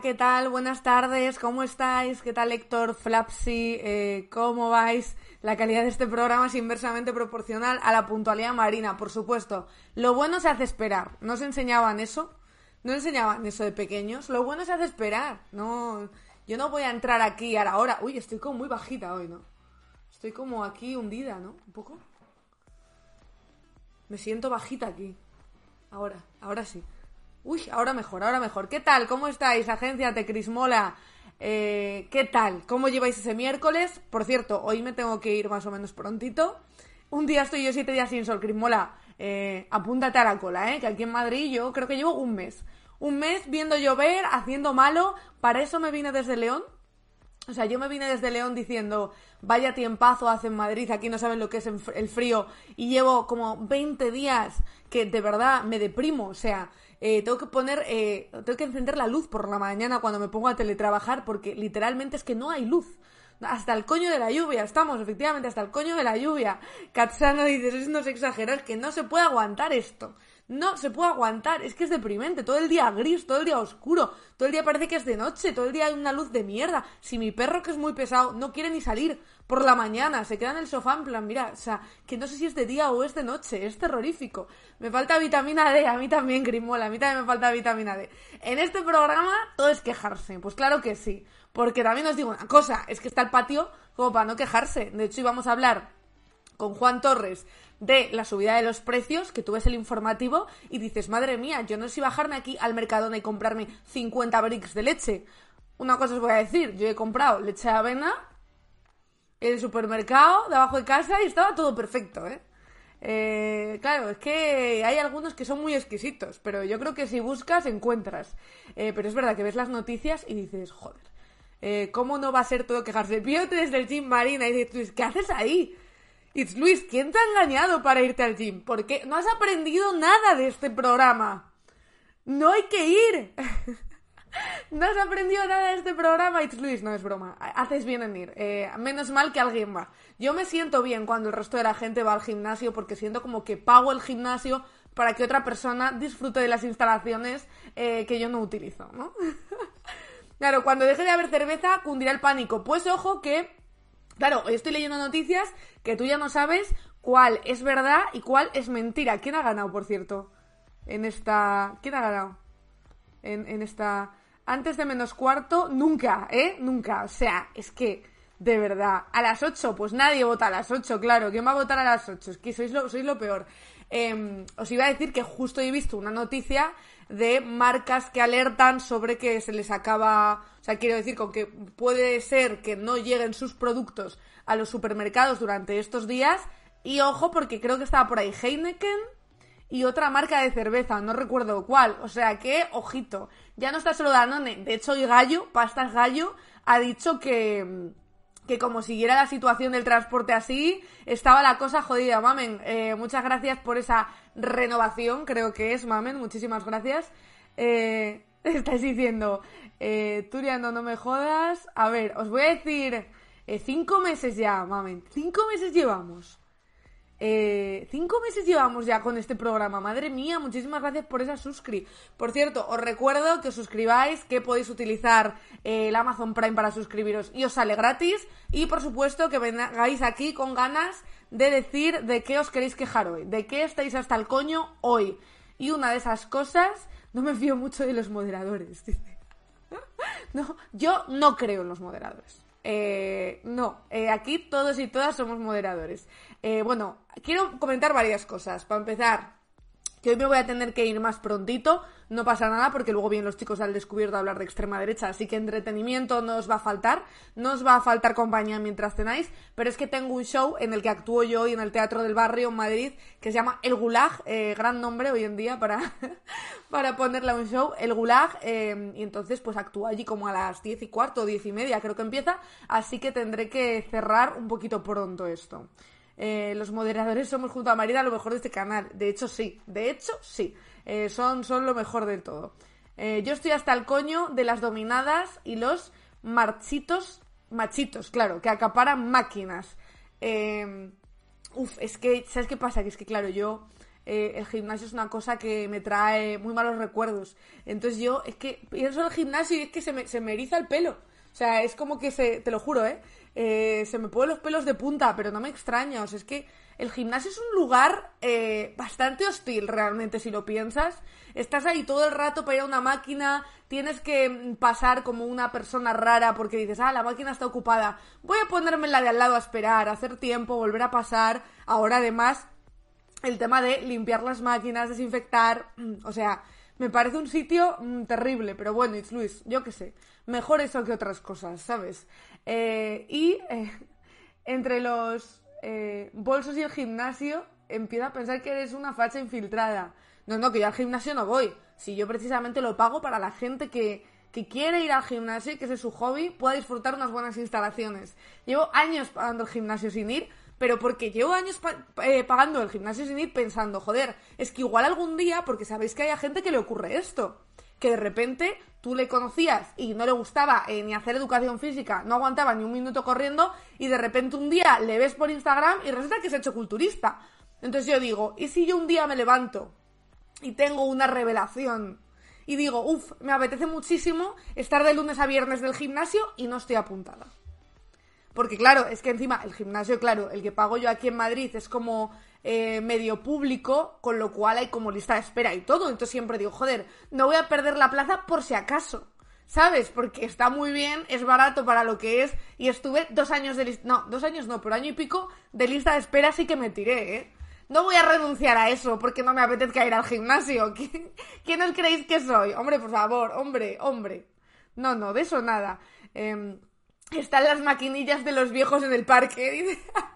¿Qué tal? Buenas tardes, ¿cómo estáis? ¿Qué tal Héctor, Flapsy? Eh, ¿Cómo vais? La calidad de este programa es inversamente proporcional a la puntualidad marina, por supuesto. Lo bueno se hace esperar. ¿No os enseñaban eso? ¿No enseñaban eso de pequeños? Lo bueno se hace esperar. No, yo no voy a entrar aquí a la hora. Uy, estoy como muy bajita hoy, ¿no? Estoy como aquí hundida, ¿no? Un poco. Me siento bajita aquí. Ahora, ahora sí. Uy, ahora mejor, ahora mejor. ¿Qué tal? ¿Cómo estáis, agencia Tecrismola? Eh, ¿Qué tal? ¿Cómo lleváis ese miércoles? Por cierto, hoy me tengo que ir más o menos prontito. Un día estoy yo siete días sin sol, Crismola. Eh, apúntate a la cola, ¿eh? Que aquí en Madrid yo creo que llevo un mes. Un mes viendo llover, haciendo malo. Para eso me vine desde León. O sea, yo me vine desde León diciendo, vaya tiempazo hace en Madrid, aquí no saben lo que es el frío. Y llevo como 20 días que de verdad me deprimo. O sea, eh, tengo que poner, eh, tengo que encender la luz por la mañana cuando me pongo a teletrabajar porque literalmente es que no hay luz. Hasta el coño de la lluvia, estamos, efectivamente, hasta el coño de la lluvia. Katsano dice, sois unos exagerados, que no se puede aguantar esto. No se puede aguantar, es que es deprimente, todo el día gris, todo el día oscuro, todo el día parece que es de noche, todo el día hay una luz de mierda. Si mi perro, que es muy pesado, no quiere ni salir por la mañana, se queda en el sofá en plan, mira, o sea, que no sé si es de día o es de noche, es terrorífico. Me falta vitamina D, a mí también, Grimola, a mí también me falta vitamina D. En este programa todo es quejarse, pues claro que sí, porque también os digo una cosa, es que está el patio como para no quejarse. De hecho, íbamos a hablar con Juan Torres de la subida de los precios, que tú ves el informativo y dices, madre mía, yo no sé si bajarme aquí al Mercadona y comprarme 50 bricks de leche. Una cosa os voy a decir, yo he comprado leche de avena en el supermercado de abajo de casa y estaba todo perfecto, ¿eh? Eh, claro, es que hay algunos que son muy exquisitos, pero yo creo que si buscas encuentras. Eh, pero es verdad que ves las noticias y dices, joder, eh, ¿cómo no va a ser todo quejarse? Píote desde el gym marina y dices, ¿qué haces ahí? It's Luis, ¿quién te ha engañado para irte al gym? Porque no has aprendido nada de este programa. No hay que ir. no has aprendido nada de este programa, It's Luis, no es broma. Haces bien en ir. Eh, menos mal que alguien va. Yo me siento bien cuando el resto de la gente va al gimnasio porque siento como que pago el gimnasio para que otra persona disfrute de las instalaciones eh, que yo no utilizo, ¿no? claro, cuando deje de haber cerveza, cundirá el pánico. Pues ojo que Claro, estoy leyendo noticias que tú ya no sabes cuál es verdad y cuál es mentira. ¿Quién ha ganado, por cierto? En esta... ¿Quién ha ganado? En esta... Antes de menos cuarto, nunca, ¿eh? Nunca. O sea, es que, de verdad, a las 8, pues nadie vota a las 8, claro. ¿Quién va a votar a las 8? Es que sois lo, sois lo peor. Eh, os iba a decir que justo he visto una noticia de marcas que alertan sobre que se les acaba, o sea, quiero decir, con que puede ser que no lleguen sus productos a los supermercados durante estos días. Y ojo, porque creo que estaba por ahí Heineken y otra marca de cerveza, no recuerdo cuál. O sea que, ojito, ya no está solo Danone. De hecho, hoy Gallo, Pastas Gallo, ha dicho que, que como siguiera la situación del transporte así, estaba la cosa jodida. Mamen, eh, muchas gracias por esa renovación, creo que es, Mamen, muchísimas gracias. Eh, estáis diciendo, eh, Turiano, no me jodas. A ver, os voy a decir, eh, cinco meses ya, Mamen, cinco meses llevamos. Eh, cinco meses llevamos ya con este programa. Madre mía, muchísimas gracias por esa suscri. Por cierto, os recuerdo que os suscribáis, que podéis utilizar eh, el Amazon Prime para suscribiros y os sale gratis. Y por supuesto que vengáis aquí con ganas de decir de qué os queréis quejar hoy, de qué estáis hasta el coño hoy. Y una de esas cosas, no me fío mucho de los moderadores. No, yo no creo en los moderadores. Eh, no, eh, aquí todos y todas somos moderadores. Eh, bueno, quiero comentar varias cosas. Para empezar, que hoy me voy a tener que ir más prontito, no pasa nada porque luego vienen los chicos al descubierto a hablar de extrema derecha, así que entretenimiento no os va a faltar, no os va a faltar compañía mientras cenáis, pero es que tengo un show en el que actúo yo hoy en el Teatro del Barrio en Madrid que se llama El Gulag, eh, gran nombre hoy en día para, para ponerle a un show, El Gulag, eh, y entonces pues actúo allí como a las diez y cuarto, diez y media creo que empieza, así que tendré que cerrar un poquito pronto esto. Eh, los moderadores somos junto a Marida lo mejor de este canal. De hecho, sí. De hecho, sí. Eh, son, son lo mejor del todo. Eh, yo estoy hasta el coño de las dominadas y los marchitos, machitos, claro, que acaparan máquinas. uf, es que, ¿sabes qué pasa? Que es que, claro, yo... el gimnasio es una cosa que me trae muy malos recuerdos. Entonces yo, es que pienso en el gimnasio y es que se me, se me eriza el pelo. O sea, es como que se, te lo juro, ¿eh? Eh, se me ponen los pelos de punta, pero no me extraña. O sea, es que el gimnasio es un lugar eh, bastante hostil realmente, si lo piensas. Estás ahí todo el rato para ir a una máquina, tienes que pasar como una persona rara porque dices, ah, la máquina está ocupada. Voy a ponerme la de al lado a esperar, a hacer tiempo, volver a pasar. Ahora además, el tema de limpiar las máquinas, desinfectar, o sea, me parece un sitio mm, terrible, pero bueno, it's Luis, yo qué sé. Mejor eso que otras cosas, ¿sabes? Eh, y eh, entre los eh, bolsos y el gimnasio, empiezo a pensar que eres una facha infiltrada. No, no, que yo al gimnasio no voy. Si yo precisamente lo pago para la gente que, que quiere ir al gimnasio y que ese es su hobby, pueda disfrutar unas buenas instalaciones. Llevo años pagando el gimnasio sin ir, pero porque llevo años pagando el gimnasio sin ir pensando, joder, es que igual algún día, porque sabéis que hay gente que le ocurre esto que de repente tú le conocías y no le gustaba eh, ni hacer educación física, no aguantaba ni un minuto corriendo y de repente un día le ves por Instagram y resulta que se ha hecho culturista. Entonces yo digo, ¿y si yo un día me levanto y tengo una revelación y digo, uff, me apetece muchísimo estar de lunes a viernes del gimnasio y no estoy apuntada? Porque claro, es que encima el gimnasio, claro, el que pago yo aquí en Madrid es como eh, medio público, con lo cual hay como lista de espera y todo. Entonces siempre digo, joder, no voy a perder la plaza por si acaso. ¿Sabes? Porque está muy bien, es barato para lo que es y estuve dos años de lista... No, dos años no, pero año y pico de lista de espera sí que me tiré, ¿eh? No voy a renunciar a eso porque no me apetezca ir al gimnasio. ¿Quién, os creéis que soy? Hombre, por favor, hombre, hombre. No, no, de eso nada. Em, están las maquinillas de los viejos en el parque.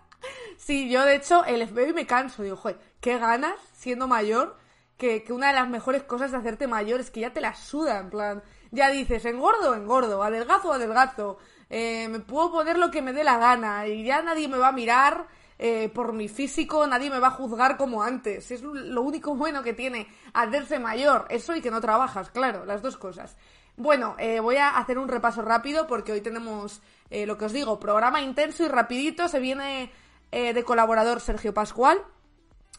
Sí, yo de hecho el FBI me canso. Digo, joder, qué ganas, siendo mayor, que, que, una de las mejores cosas de hacerte mayor es que ya te la suda, en plan, ya dices, engordo, engordo, adelgazo, adelgazo, eh, me puedo poner lo que me dé la gana y ya nadie me va a mirar eh, por mi físico, nadie me va a juzgar como antes. Es lo único bueno que tiene hacerse mayor, eso y que no trabajas, claro, las dos cosas. Bueno, eh, voy a hacer un repaso rápido porque hoy tenemos, eh, lo que os digo, programa intenso y rapidito, se viene eh, de colaborador Sergio Pascual.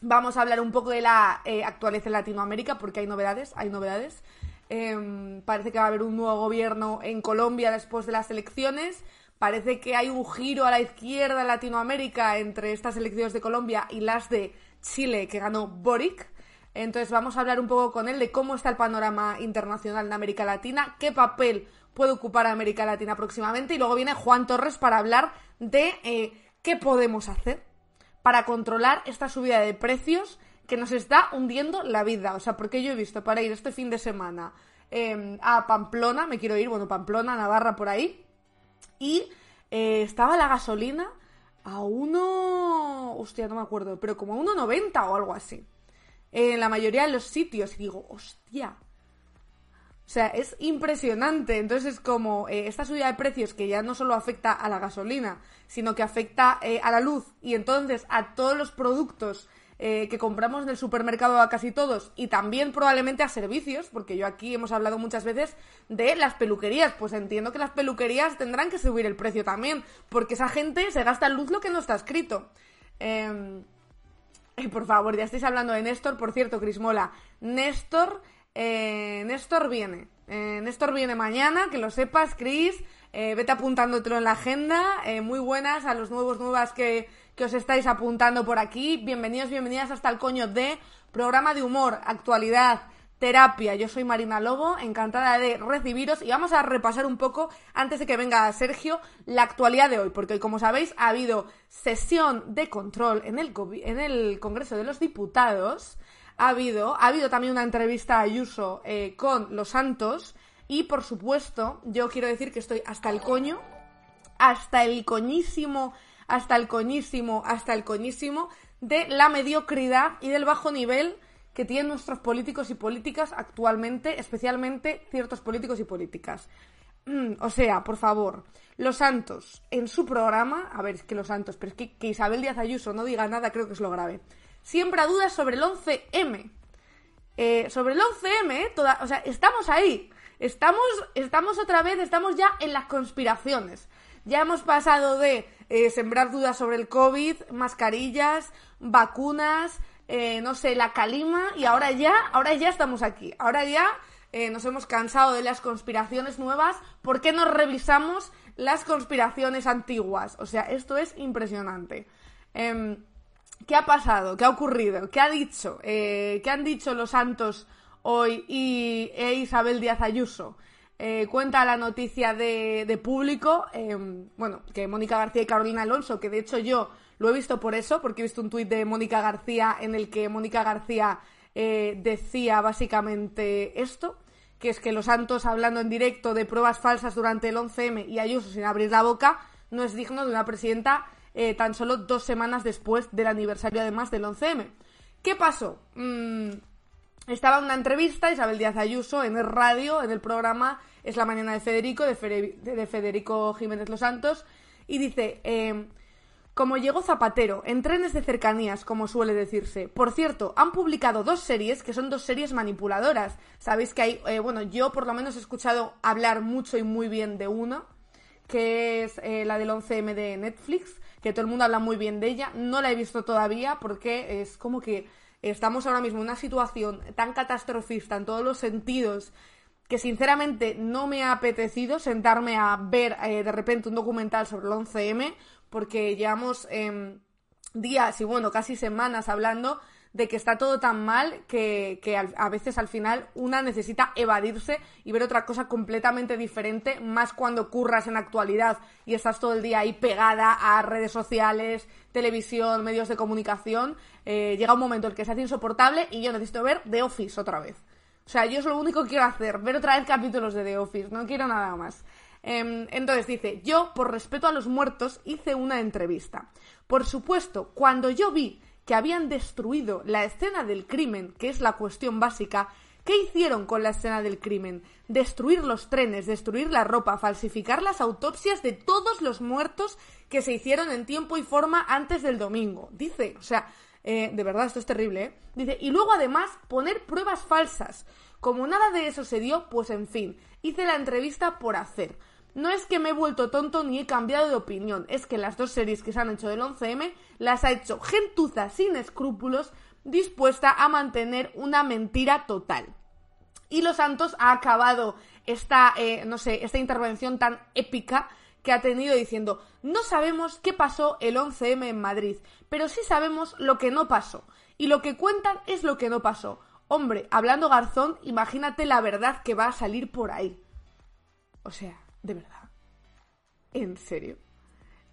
Vamos a hablar un poco de la eh, actualidad en Latinoamérica, porque hay novedades, hay novedades. Em, parece que va a haber un nuevo gobierno en Colombia después de las elecciones. Parece que hay un giro a la izquierda en Latinoamérica entre estas elecciones de Colombia y las de Chile que ganó Boric. Entonces vamos a hablar un poco con él de cómo está el panorama internacional en América Latina, qué papel puede ocupar América Latina próximamente y luego viene Juan Torres para hablar de eh, ¿Qué podemos hacer para controlar esta subida de precios que nos está hundiendo la vida? O sea, porque yo he visto para ir este fin de semana em, a Pamplona, me quiero ir, bueno, Pamplona, Navarra, por ahí, y eh, estaba la gasolina a uno... Hostia, no me acuerdo, pero como a 1,90 o algo así. En la mayoría de los sitios. Y digo, hostia, o sea, es impresionante. Entonces es como eh, esta subida de precios que ya no solo afecta a la gasolina, sino que afecta eh, a la luz y entonces a todos los productos eh, que compramos en el supermercado a casi todos y también probablemente a servicios, porque yo aquí hemos hablado muchas veces de las peluquerías. Pues entiendo que las peluquerías tendrán que subir el precio también, porque esa gente se gasta en luz lo que no está escrito. Em, por favor, ya estáis hablando de Néstor. Por cierto, Crismola, Néstor eh, Néstor viene. Eh, Néstor viene mañana, que lo sepas, Cris. Eh, vete apuntándotelo en la agenda. muy buenas a los nuevos, nuevas que, que os estáis apuntando por aquí. Bienvenidos, bienvenidas hasta el coño de programa de humor, actualidad, terapia. Yo soy Marina Lobo, encantada de recibiros y vamos a repasar un poco, antes de que venga Sergio, la actualidad de hoy, porque hoy, como sabéis, ha habido sesión de control en el, en el Congreso de los Diputados. Ha habido, ha habido también una entrevista a Ayuso eh, con los Santos. Y por supuesto, yo quiero decir que estoy hasta el coño, hasta el coñísimo, hasta el coñísimo, hasta el coñísimo de la mediocridad y del bajo nivel que tienen nuestros políticos y políticas actualmente, especialmente ciertos políticos y políticas. Mm, o sea, por favor, los Santos, en su programa, a ver, es que los Santos, pero es que, que Isabel Díaz Ayuso no diga nada, creo que es lo grave. Siembra dudas sobre el 11M. Eh, sobre el 11M, eh, toda, o sea, estamos ahí. Estamos, estamos otra vez, estamos ya en las conspiraciones. Ya hemos pasado de eh, sembrar dudas sobre el COVID, mascarillas, vacunas, no sé, la calima y ahora ya, ahora ya estamos aquí. Ahora ya nos hemos cansado de las conspiraciones nuevas. ¿Por qué no revisamos las conspiraciones antiguas? O sea, esto es impresionante. Em, ¿Qué ha pasado? ¿Qué ha ocurrido? ¿Qué ha dicho? Eh, ¿Qué han dicho los santos hoy y e Isabel Díaz Ayuso? cuenta la noticia de, de público, em, bueno, que Mónica García y Carolina Alonso, que de hecho yo lo he visto por eso, porque he visto un tuit de Mónica García en el que Mónica García eh, decía básicamente esto, que es que los Santos hablando en directo de pruebas falsas durante el 11M y Ayuso sin abrir la boca no es digno de una presidenta eh, tan solo dos semanas después del aniversario además del 11M. ¿Qué pasó? Mm, estaba en una entrevista Isabel Díaz Ayuso en el radio, en el programa Es la mañana de Federico, de, Federico Jiménez Los Santos, y dice, eh, como llegó Zapatero, en trenes de cercanías, como suele decirse. Por cierto, han publicado dos series que son dos series manipuladoras. Sabéis que hay, eh, bueno, yo por lo menos he escuchado hablar mucho y muy bien de una, que es eh, la del 11M de Netflix, que todo el mundo habla muy bien de ella. No la he visto todavía porque es como que estamos ahora mismo en una situación tan catastrofista en todos los sentidos que sinceramente no me ha apetecido sentarme a ver eh, de repente un documental sobre el 11M porque llevamos em, días y bueno, casi semanas hablando de que está todo tan mal que, a veces al final una necesita evadirse y ver otra cosa completamente diferente, más cuando curras en actualidad y estás todo el día ahí pegada a redes sociales, televisión, medios de comunicación. Eh, llega un momento en el que se hace insoportable y yo necesito ver The Office otra vez. O sea, yo es lo único que quiero hacer, ver otra vez capítulos de The Office, no quiero nada más. Em, entonces dice, yo, por respeto a los muertos, hice una entrevista. Por supuesto, cuando yo vi que habían destruido la escena del crimen, que es la cuestión básica, ¿qué hicieron con la escena del crimen? Destruir los trenes, destruir la ropa, falsificar las autopsias de todos los muertos que se hicieron en tiempo y forma antes del domingo. Dice, o sea, eh, de verdad, esto es terrible, ¿eh? Dice, y luego además poner pruebas falsas. Como nada de eso se dio, pues en fin, hice la entrevista por hacer. No es que me he vuelto tonto ni he cambiado de opinión, es que las dos series que se han hecho del 11M las ha hecho gentuza sin escrúpulos dispuesta a mantener una mentira total. Y Los Santos ha acabado esta, eh, no sé, esta intervención tan épica que ha tenido diciendo, no sabemos qué pasó el 11M en Madrid, pero sí sabemos lo que no pasó. Y lo que cuentan es lo que no pasó. Hombre, hablando Garzón, imagínate la verdad que va a salir por ahí. O sea, de verdad. ¿En serio?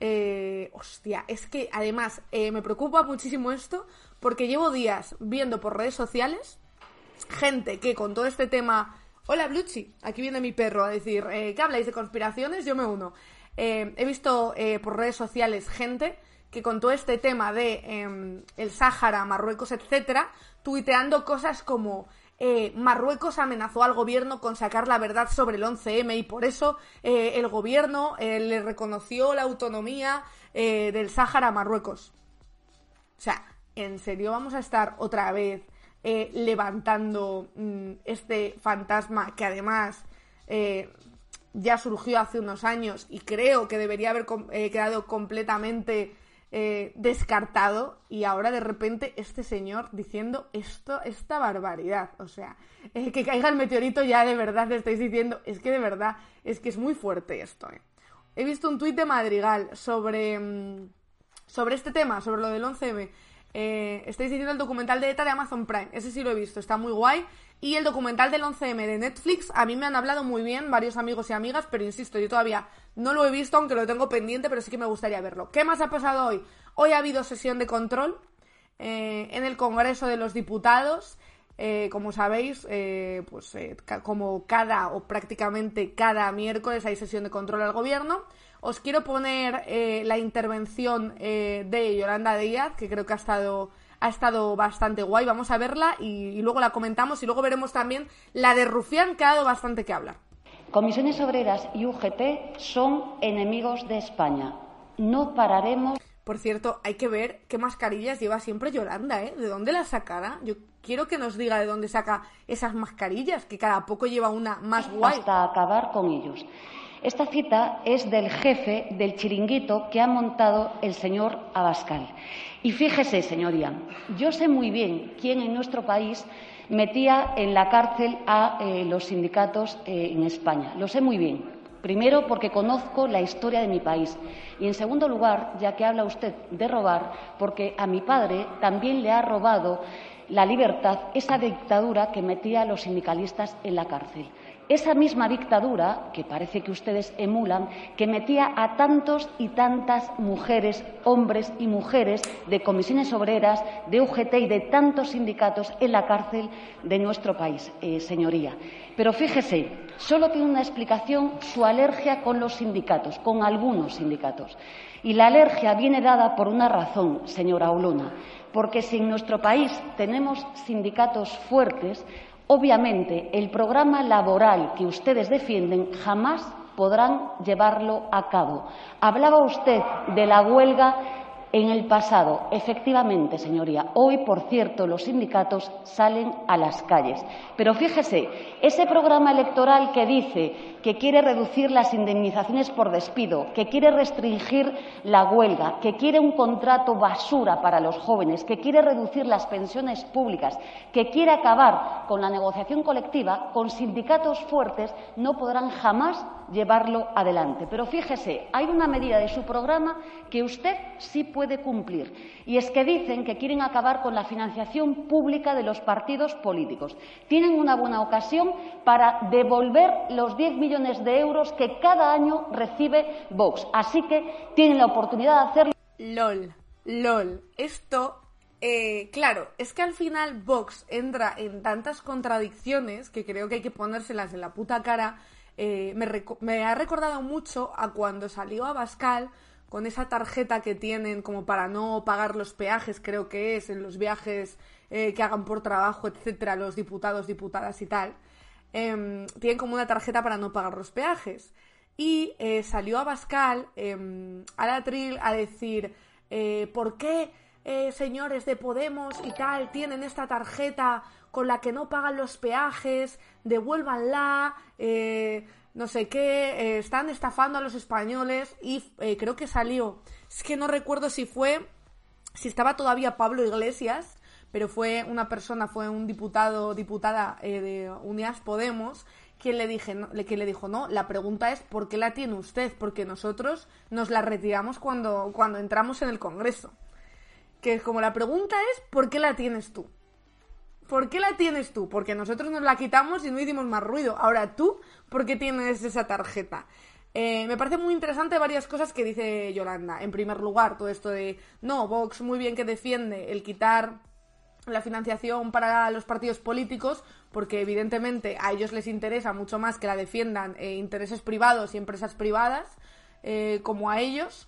Eh, hostia, es que además eh, me preocupa muchísimo esto porque llevo días viendo por redes sociales gente que con todo este tema... Hola Bluchi, aquí viene mi perro a decir, eh, ¿qué habláis de conspiraciones? Yo me uno. he visto por redes sociales gente que con todo este tema de em, el Sáhara, Marruecos, etcétera, tuiteando cosas como eh, Marruecos amenazó al gobierno con sacar la verdad sobre el 11M y por eso eh, el gobierno eh, le reconoció la autonomía del Sáhara a Marruecos. O sea, ¿en serio vamos a estar otra vez levantando mm, este fantasma que además ya surgió hace unos años y creo que debería haber quedado completamente eh, descartado y ahora de repente este señor diciendo esto, esta barbaridad. O sea, eh, que caiga el meteorito ya de verdad le estáis diciendo, es que de verdad, es que es muy fuerte esto. Eh. He visto un tuit de Madrigal sobre, mm, sobre este tema, sobre lo del 11M. Eh, estáis diciendo el documental de ETA de Amazon Prime. Ese sí lo he visto, está muy guay. Y el documental del 11M de Netflix, a mí me han hablado muy bien varios amigos y amigas, pero insisto, yo todavía no lo he visto, aunque lo tengo pendiente, pero sí que me gustaría verlo. ¿Qué más ha pasado hoy? Hoy ha habido sesión de control eh, en el Congreso de los Diputados. Eh, como sabéis, pues como cada o prácticamente cada miércoles hay sesión de control al gobierno. Os quiero poner eh, la intervención eh, de Yolanda Díaz, que creo que ha estado, ha estado bastante guay. Vamos a verla y, luego la comentamos y luego veremos también la de Rufián, que ha dado bastante que hablar. Comisiones Obreras y UGT son enemigos de España. No pararemos. Por cierto, hay que ver qué mascarillas lleva siempre Yolanda, ¿eh? ¿De dónde las sacará? Yo quiero que nos diga de dónde saca esas mascarillas, que cada poco lleva una más guay. Hasta acabar con ellos. Esta cita es del jefe del chiringuito que ha montado el señor Abascal. Y fíjese, señoría, yo sé muy bien quién en nuestro país metía en la cárcel a eh, los sindicatos eh, en España. Lo sé muy bien. Primero, porque conozco la historia de mi país. Y, en segundo lugar, ya que habla usted de robar, porque a mi padre también le ha robado la libertad esa dictadura que metía a los sindicalistas en la cárcel esa misma dictadura, que parece que ustedes emulan, que metía a tantos y tantas mujeres, hombres y mujeres de comisiones obreras, de UGT y de tantos sindicatos en la cárcel de nuestro país, eh, señoría. Pero fíjese, solo tiene una explicación su alergia con los sindicatos, con algunos sindicatos. Y la alergia viene dada por una razón, señora Olona, porque si en nuestro país tenemos sindicatos fuertes, Obviamente, el programa laboral que ustedes defienden jamás podrán llevarlo a cabo. Hablaba usted de la huelga en el pasado. Efectivamente, señoría, hoy, por cierto, los sindicatos salen a las calles. Pero fíjese, ese programa electoral que dice que quiere reducir las indemnizaciones por despido, que quiere restringir la huelga, que quiere un contrato basura para los jóvenes, que quiere reducir las pensiones públicas, que quiere acabar con la negociación colectiva, con sindicatos fuertes no podrán jamás llevarlo adelante. Pero fíjese, hay una medida de su programa que usted sí puede cumplir, y es que dicen que quieren acabar con la financiación pública de los partidos políticos. Tienen una buena ocasión para devolver los 10 millones de euros que cada año recibe Vox. Así que tienen la oportunidad de hacerlo. LOL, LOL. Esto eh, claro, es que al final Vox entra en tantas contradicciones que creo que hay que ponérselas en la puta cara eh, me, ha recordado mucho a cuando salió a Bascal con esa tarjeta que tienen como para no pagar los peajes, creo que es, en los viajes eh, que hagan por trabajo, etcétera, los diputados, diputadas y tal. Em, tienen como una tarjeta para no pagar los peajes. Y eh, salió a Bascal, em, a la Tril, a decir, ¿por qué señores de Podemos y tal tienen esta tarjeta con la que no pagan los peajes, devuélvanla, eh, no sé qué, eh, están estafando a los españoles y eh, creo que salió, es que no recuerdo si fue, si estaba todavía Pablo Iglesias, pero fue una persona, fue un diputado, diputada de Unidas Podemos, quien le, dije, no, le dijo, no, la pregunta es ¿por qué la tiene usted? Porque nosotros nos la retiramos cuando, cuando entramos en el Congreso. Que como la pregunta es ¿por qué la tienes tú? ¿Por qué la tienes tú? Porque nosotros nos la quitamos y no hicimos más ruido. Ahora tú, ¿por qué tienes esa tarjeta? Eh, me parece muy interesante varias cosas que dice Yolanda. En primer lugar, todo esto de, no, Vox muy bien que defiende el quitar la financiación para los partidos políticos, porque evidentemente a ellos les interesa mucho más que la defiendan eh, intereses privados y empresas privadas, eh, como a ellos.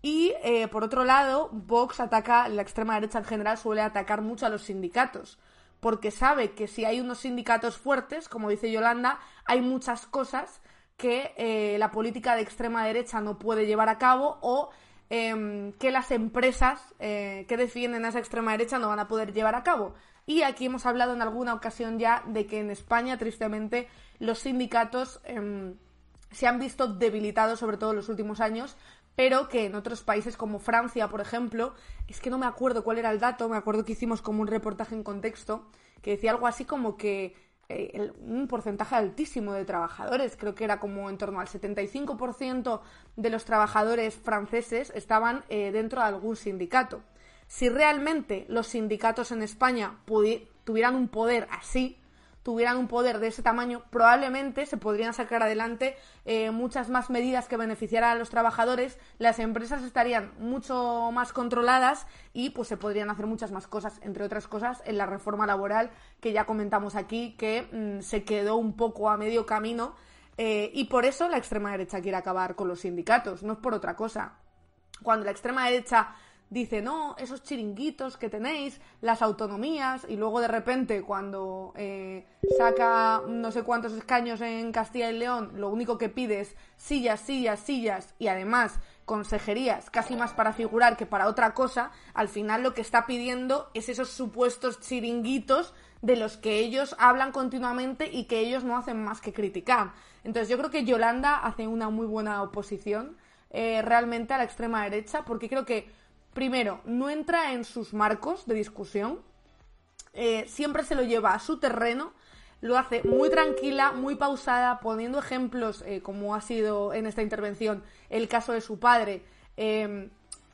Y eh, por otro lado, Vox ataca, la extrema derecha en general suele atacar mucho a los sindicatos, porque sabe que si hay unos sindicatos fuertes, como dice Yolanda, hay muchas cosas que eh, la política de extrema derecha no puede llevar a cabo o em, que las empresas eh, que defienden a esa extrema derecha no van a poder llevar a cabo. Y aquí hemos hablado en alguna ocasión ya de que en España, tristemente, los sindicatos em, se han visto debilitados, sobre todo en los últimos años, pero que en otros países como Francia, por ejemplo, es que no me acuerdo cuál era el dato, me acuerdo que hicimos como un reportaje en contexto que decía algo así como que eh, un porcentaje altísimo de trabajadores, creo que era como en torno al 75% de los trabajadores franceses estaban eh, dentro de algún sindicato. si realmente los sindicatos en España tuvieran un poder así, tuvieran un poder de ese tamaño, probablemente se podrían sacar adelante eh, muchas más medidas que beneficiaran a los trabajadores, las empresas estarían mucho más controladas y pues se podrían hacer muchas más cosas, entre otras cosas en la reforma laboral que ya comentamos aquí, que mm, se quedó un poco a medio camino eh, y por eso la extrema derecha quiere acabar con los sindicatos, no es por otra cosa. Cuando la extrema derecha dice, no, esos chiringuitos que tenéis, las autonomías, y luego de repente cuando eh, saca no sé cuántos escaños en Castilla y León, lo único que pide es sillas, sillas, sillas, y además consejerías, casi más para figurar que para otra cosa, al final lo que está pidiendo es esos supuestos chiringuitos de los que ellos hablan continuamente y que ellos no hacen más que criticar. Entonces yo creo que Yolanda hace una muy buena oposición eh, realmente a la extrema derecha, porque creo que primero, no entra en sus marcos de discusión, eh, siempre se lo lleva a su terreno, lo hace muy tranquila, muy pausada, poniendo ejemplos, eh, como ha sido en esta intervención el caso de su padre, em,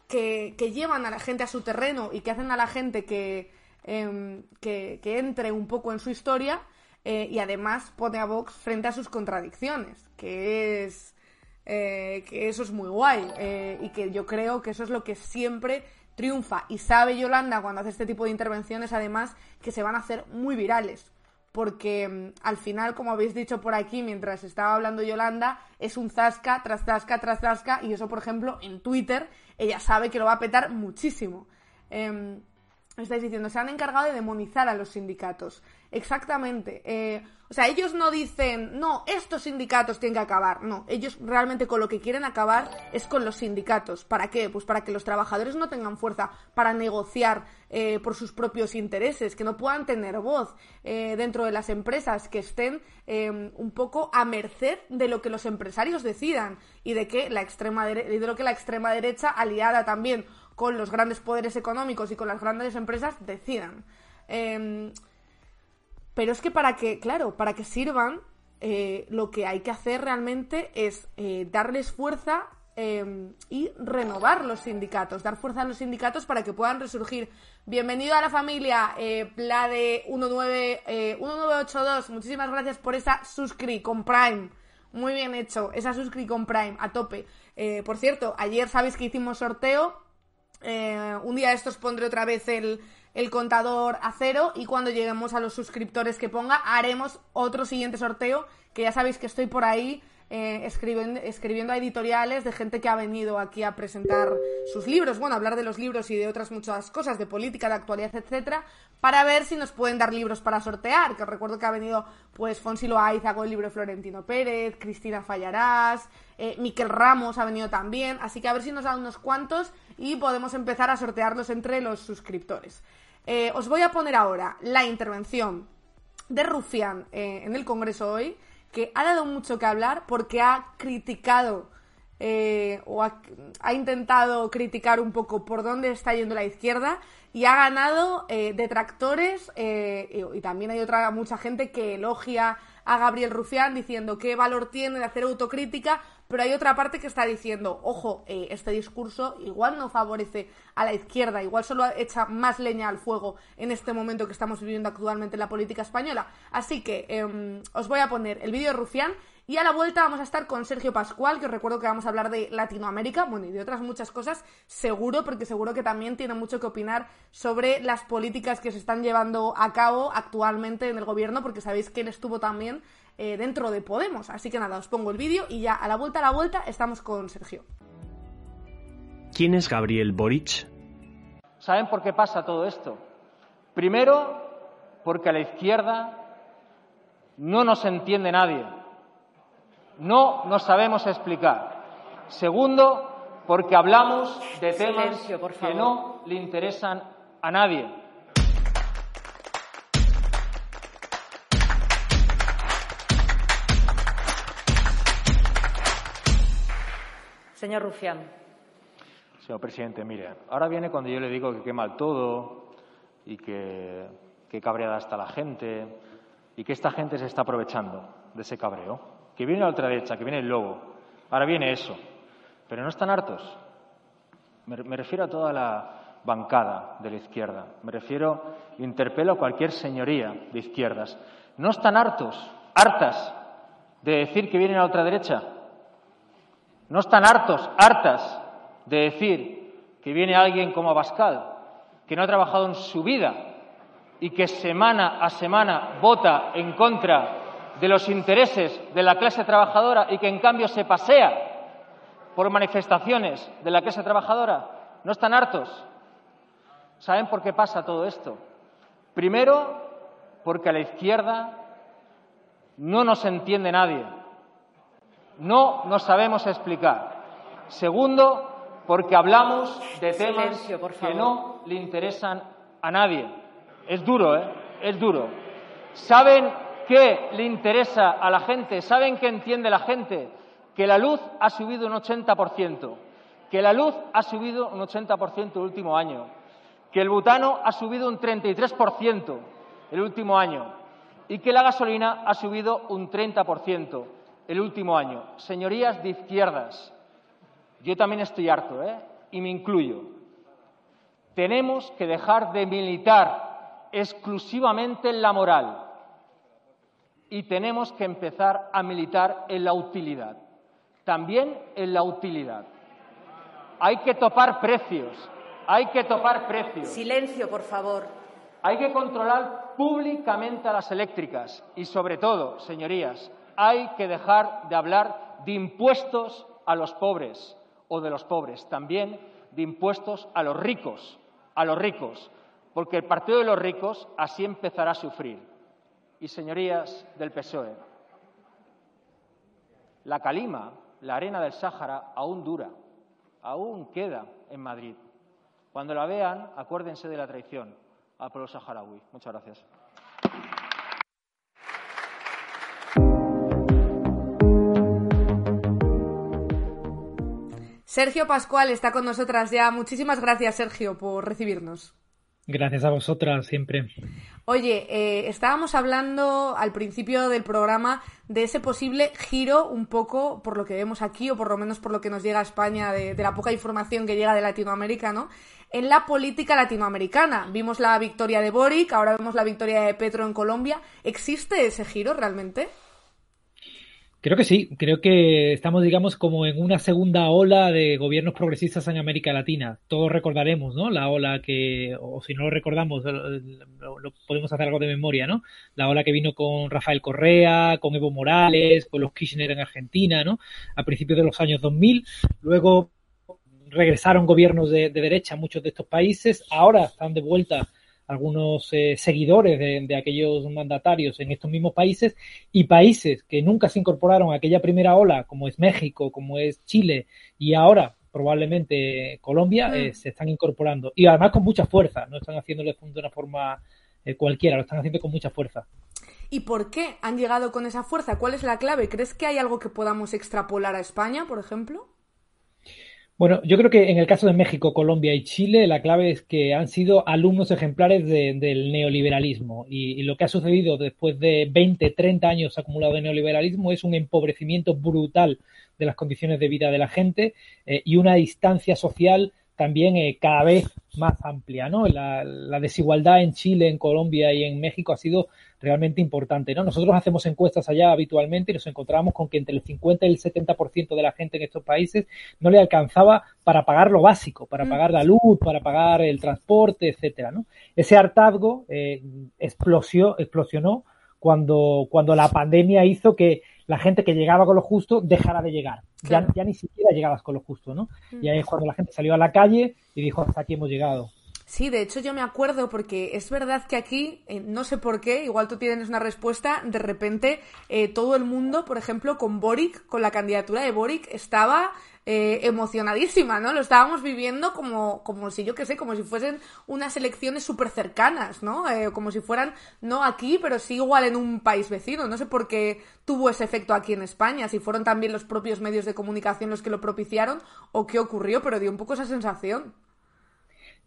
que, llevan a la gente a su terreno y que hacen a la gente que, em, que, entre un poco en su historia eh, y además pone a Vox frente a sus contradicciones, que es eh, que eso es muy guay eh, y que yo creo que eso es lo que siempre triunfa. Y sabe Yolanda cuando hace este tipo de intervenciones, además, que se van a hacer muy virales. Porque mm, al final, como habéis dicho por aquí mientras estaba hablando Yolanda, es un zasca tras zasca tras zasca. Y eso, por ejemplo, en Twitter, ella sabe que lo va a petar muchísimo. Em, estáis diciendo, se han encargado de demonizar a los sindicatos. Exactamente. Eh, o sea, ellos no dicen, no, estos sindicatos tienen que acabar. No, ellos realmente con lo que quieren acabar es con los sindicatos. ¿Para qué? Pues para que los trabajadores no tengan fuerza para negociar eh, por sus propios intereses, que no puedan tener voz eh, dentro de las empresas, que estén un poco a merced de lo que los empresarios decidan y de que la extrema de lo que la extrema derecha aliada también con los grandes poderes económicos y con las grandes empresas decidan. Em, pero es que para que, claro, para que sirvan, eh, lo que hay que hacer realmente es eh, darles fuerza em, y renovar los sindicatos, dar fuerza a los sindicatos para que puedan resurgir. Bienvenido a la familia, eh, la de 19, 1982. Muchísimas gracias por esa suscri con Prime. Muy bien hecho, esa suscri con Prime, a tope. por cierto, ayer sabéis que hicimos sorteo eh, un día de estos pondré otra vez el, contador a cero y cuando lleguemos a los suscriptores que ponga haremos otro siguiente sorteo que ya sabéis que estoy por ahí eh, escribiendo, a editoriales de gente que ha venido aquí a presentar sus libros, bueno, hablar de los libros y de otras muchas cosas, de política, de actualidad, etcétera, para ver si nos pueden dar libros para sortear, que recuerdo que ha venido pues Fonsi Loaiza con el libro Florentino Pérez, Cristina Fallarás, eh, Miquel Ramos ha venido también, así que a ver si nos dan unos cuantos y podemos empezar a sortearlos entre los suscriptores. Eh, os voy a poner ahora la intervención de Rufián eh, en el Congreso hoy, que ha dado mucho que hablar porque ha criticado eh, o ha, intentado criticar un poco por dónde está yendo la izquierda y ha ganado detractores y, y, también hay otra mucha gente que elogia a Gabriel Rufián diciendo qué valor tiene de hacer autocrítica pero hay otra parte que está diciendo, ojo, eh, este discurso igual no favorece a la izquierda, igual solo echa más leña al fuego en este momento que estamos viviendo actualmente en la política española. Así que em, os voy a poner el vídeo de Rufián y a la vuelta vamos a estar con Sergio Pascual, que os recuerdo que vamos a hablar de Latinoamérica, bueno, y de otras muchas cosas, seguro, porque seguro que también tiene mucho que opinar sobre las políticas que se están llevando a cabo actualmente en el gobierno, porque sabéis que él estuvo también eh, dentro de Podemos. Así que nada, os pongo el vídeo y ya a la vuelta a la vuelta estamos con Sergio. ¿Quién es Gabriel Boric? ¿Saben por qué pasa todo esto? Primero, porque a la izquierda no nos entiende nadie. No nos sabemos explicar. Segundo, porque hablamos de temas que no le interesan a nadie. Señor Rufián. Señor presidente, mire, ahora viene cuando yo le digo que quema todo y que, que cabreada está la gente y que esta gente se está aprovechando de ese cabreo. Que viene la ultraderecha, que viene el lobo. Ahora viene eso. Pero no están hartos. Me, refiero a toda la bancada de la izquierda. Me refiero, interpelo a cualquier señoría de izquierdas. ¿No están hartos, hartas de decir que vienen a otra derecha? ¿No están hartos, hartas de decir que viene alguien como Abascal, que no ha trabajado en su vida y que semana a semana vota en contra de los intereses de la clase trabajadora y que en cambio se pasea por manifestaciones de la clase trabajadora? ¿No están hartos? ¿Saben por qué pasa todo esto? Primero, porque a la izquierda no nos entiende nadie. No nos sabemos explicar. Segundo, porque hablamos de temas que no le interesan a nadie. Es duro, ¿eh? Es duro. ¿Saben qué le interesa a la gente? ¿Saben qué entiende la gente? Que la luz ha subido un 80%, que la luz ha subido un 80% el último año, que el butano ha subido un 33% el último año y que la gasolina ha subido un 30% el último año. Señorías de izquierdas, yo también estoy harto, ¿eh? Y me incluyo. Tenemos que dejar de militar exclusivamente en la moral y tenemos que empezar a militar en la utilidad. También en la utilidad. Hay que topar precios. Hay que topar precios. Silencio, por favor. Hay que controlar públicamente a las eléctricas y, sobre todo, señorías, hay que dejar de hablar de impuestos a los pobres o de los pobres, también de impuestos a los ricos, a los ricos, porque el partido de los ricos así empezará a sufrir. Y señorías del PSOE, la calima, la arena del Sáhara, aún dura, aún queda en Madrid. Cuando la vean, acuérdense de la traición al pueblo saharaui. Muchas gracias. Sergio Pascual está con nosotras ya. Muchísimas gracias, Sergio, por recibirnos. Gracias a vosotras siempre. Oye, eh, estábamos hablando al principio del programa de ese posible giro, un poco por lo que vemos aquí, o por lo menos por lo que nos llega a España, de, de la poca información que llega de Latinoamérica, ¿no? En la política latinoamericana. Vimos la victoria de Boric, ahora vemos la victoria de Petro en Colombia. ¿Existe ese giro realmente? Creo que sí, creo que estamos, digamos, como en una segunda ola de gobiernos progresistas en América Latina. Todos recordaremos, ¿no? La ola que, o si no lo recordamos, lo, podemos hacer algo de memoria, ¿no? La ola que vino con Rafael Correa, con Evo Morales, con los Kirchner en Argentina, ¿no? A principios de los años 2000. Luego regresaron gobiernos de, de derecha en muchos de estos países. Ahora están de vuelta algunos eh, seguidores de, de, aquellos mandatarios en estos mismos países y países que nunca se incorporaron a aquella primera ola, como es México, como es Chile y ahora probablemente Colombia, mm. eh, se están incorporando y además con mucha fuerza, no están haciéndolo de una forma eh, cualquiera, lo están haciendo con mucha fuerza. ¿Y por qué han llegado con esa fuerza? ¿Cuál es la clave? ¿Crees que hay algo que podamos extrapolar a España, por ejemplo? Bueno, yo creo que en el caso de México, Colombia y Chile, la clave es que han sido alumnos ejemplares de, del neoliberalismo. Y, lo que ha sucedido después de 20, 30 años acumulado de neoliberalismo es un empobrecimiento brutal de las condiciones de vida de la gente eh, y una distancia social también eh, cada vez más amplia, ¿no? La, la, desigualdad en Chile, en Colombia y en México ha sido realmente importante, ¿no? Nosotros hacemos encuestas allá habitualmente y nos encontramos con que entre el 50 y el 70% de la gente en estos países no le alcanzaba para pagar lo básico, para pagar la luz, para pagar el transporte, etcétera, ¿no? Ese hartazgo eh, explosió, explosionó cuando, cuando la pandemia hizo que la gente que llegaba con lo justo dejara de llegar. Claro. Ya, ya, ni siquiera llegabas con lo justo, ¿no? Mm. Y ahí es cuando la gente salió a la calle y dijo, hasta aquí hemos llegado. Sí, de hecho yo me acuerdo porque es verdad que aquí, eh, no sé por qué, igual tú tienes una respuesta, de repente eh, todo el mundo, por ejemplo, con Boric, con la candidatura de Boric, estaba eh, emocionadísima, ¿no? Lo estábamos viviendo como, como si, yo qué sé, como si fuesen unas elecciones súper cercanas, ¿no? Eh, como si fueran, no aquí, pero sí igual en un país vecino. No sé por qué tuvo ese efecto aquí en España, si fueron también los propios medios de comunicación los que lo propiciaron o qué ocurrió, pero dio un poco esa sensación.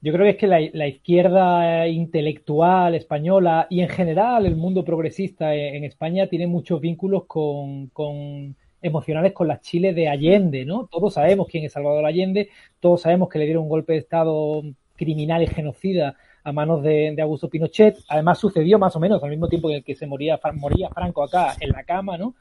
Yo creo que es que la, izquierda intelectual española y en general el mundo progresista en, en España tiene muchos vínculos con, con emocionales con la Chile de Allende, ¿no? Todos sabemos quién es Salvador Allende, todos sabemos que le dieron un golpe de Estado criminal y genocida a manos de, Augusto Pinochet. Además sucedió más o menos al mismo tiempo en el que se moría, moría Franco acá en la cama, ¿no?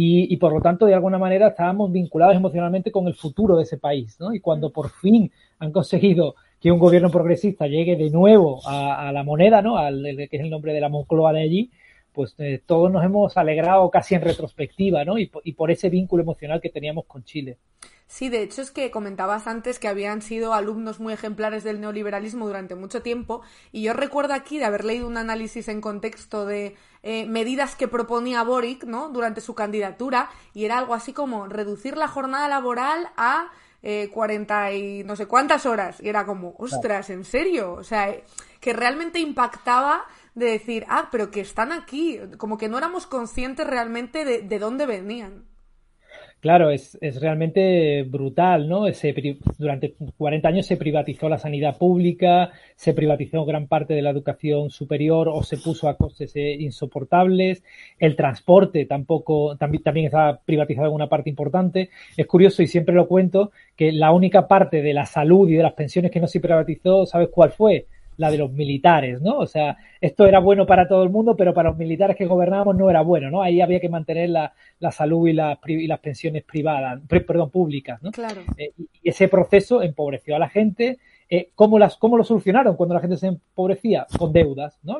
Y, por lo tanto, de alguna manera, estábamos vinculados emocionalmente con el futuro de ese país, ¿no? Y cuando por fin han conseguido que un gobierno progresista llegue de nuevo a, la moneda, ¿no? Al, que es el nombre de la Moncloa de allí, pues eh, todos nos hemos alegrado casi en retrospectiva, ¿no? Y, y por ese vínculo emocional que teníamos con Chile. Sí, de hecho es que comentabas antes que habían sido alumnos muy ejemplares del neoliberalismo durante mucho tiempo y yo recuerdo aquí de haber leído un análisis en contexto de eh, medidas que proponía Boric, ¿no? Durante su candidatura y era algo así como reducir la jornada laboral a eh, 40 y no sé cuántas horas y era como, ostras, ¿en serio? O sea, eh, que realmente impactaba de decir, ah, pero que están aquí, como que no éramos conscientes realmente de, de dónde venían. Claro, es, es realmente brutal, ¿no? durante 40 años se privatizó la sanidad pública, se privatizó gran parte de la educación superior o se puso a costes eh, insoportables. El transporte tampoco, también, también está privatizado en una parte importante. Es curioso y siempre lo cuento que la única parte de la salud y de las pensiones que no se privatizó, ¿sabes cuál fue? La de los militares, ¿no? O sea, esto era bueno para todo el mundo, pero para los militares que gobernábamos no era bueno, ¿no? Ahí había que mantener la, la salud y, y, las pensiones privadas, perdón, públicas, ¿no? Claro. Eh, y ese proceso empobreció a la gente. Eh, ¿cómo, las, ¿Cómo lo solucionaron cuando la gente se empobrecía? Con deudas, ¿no?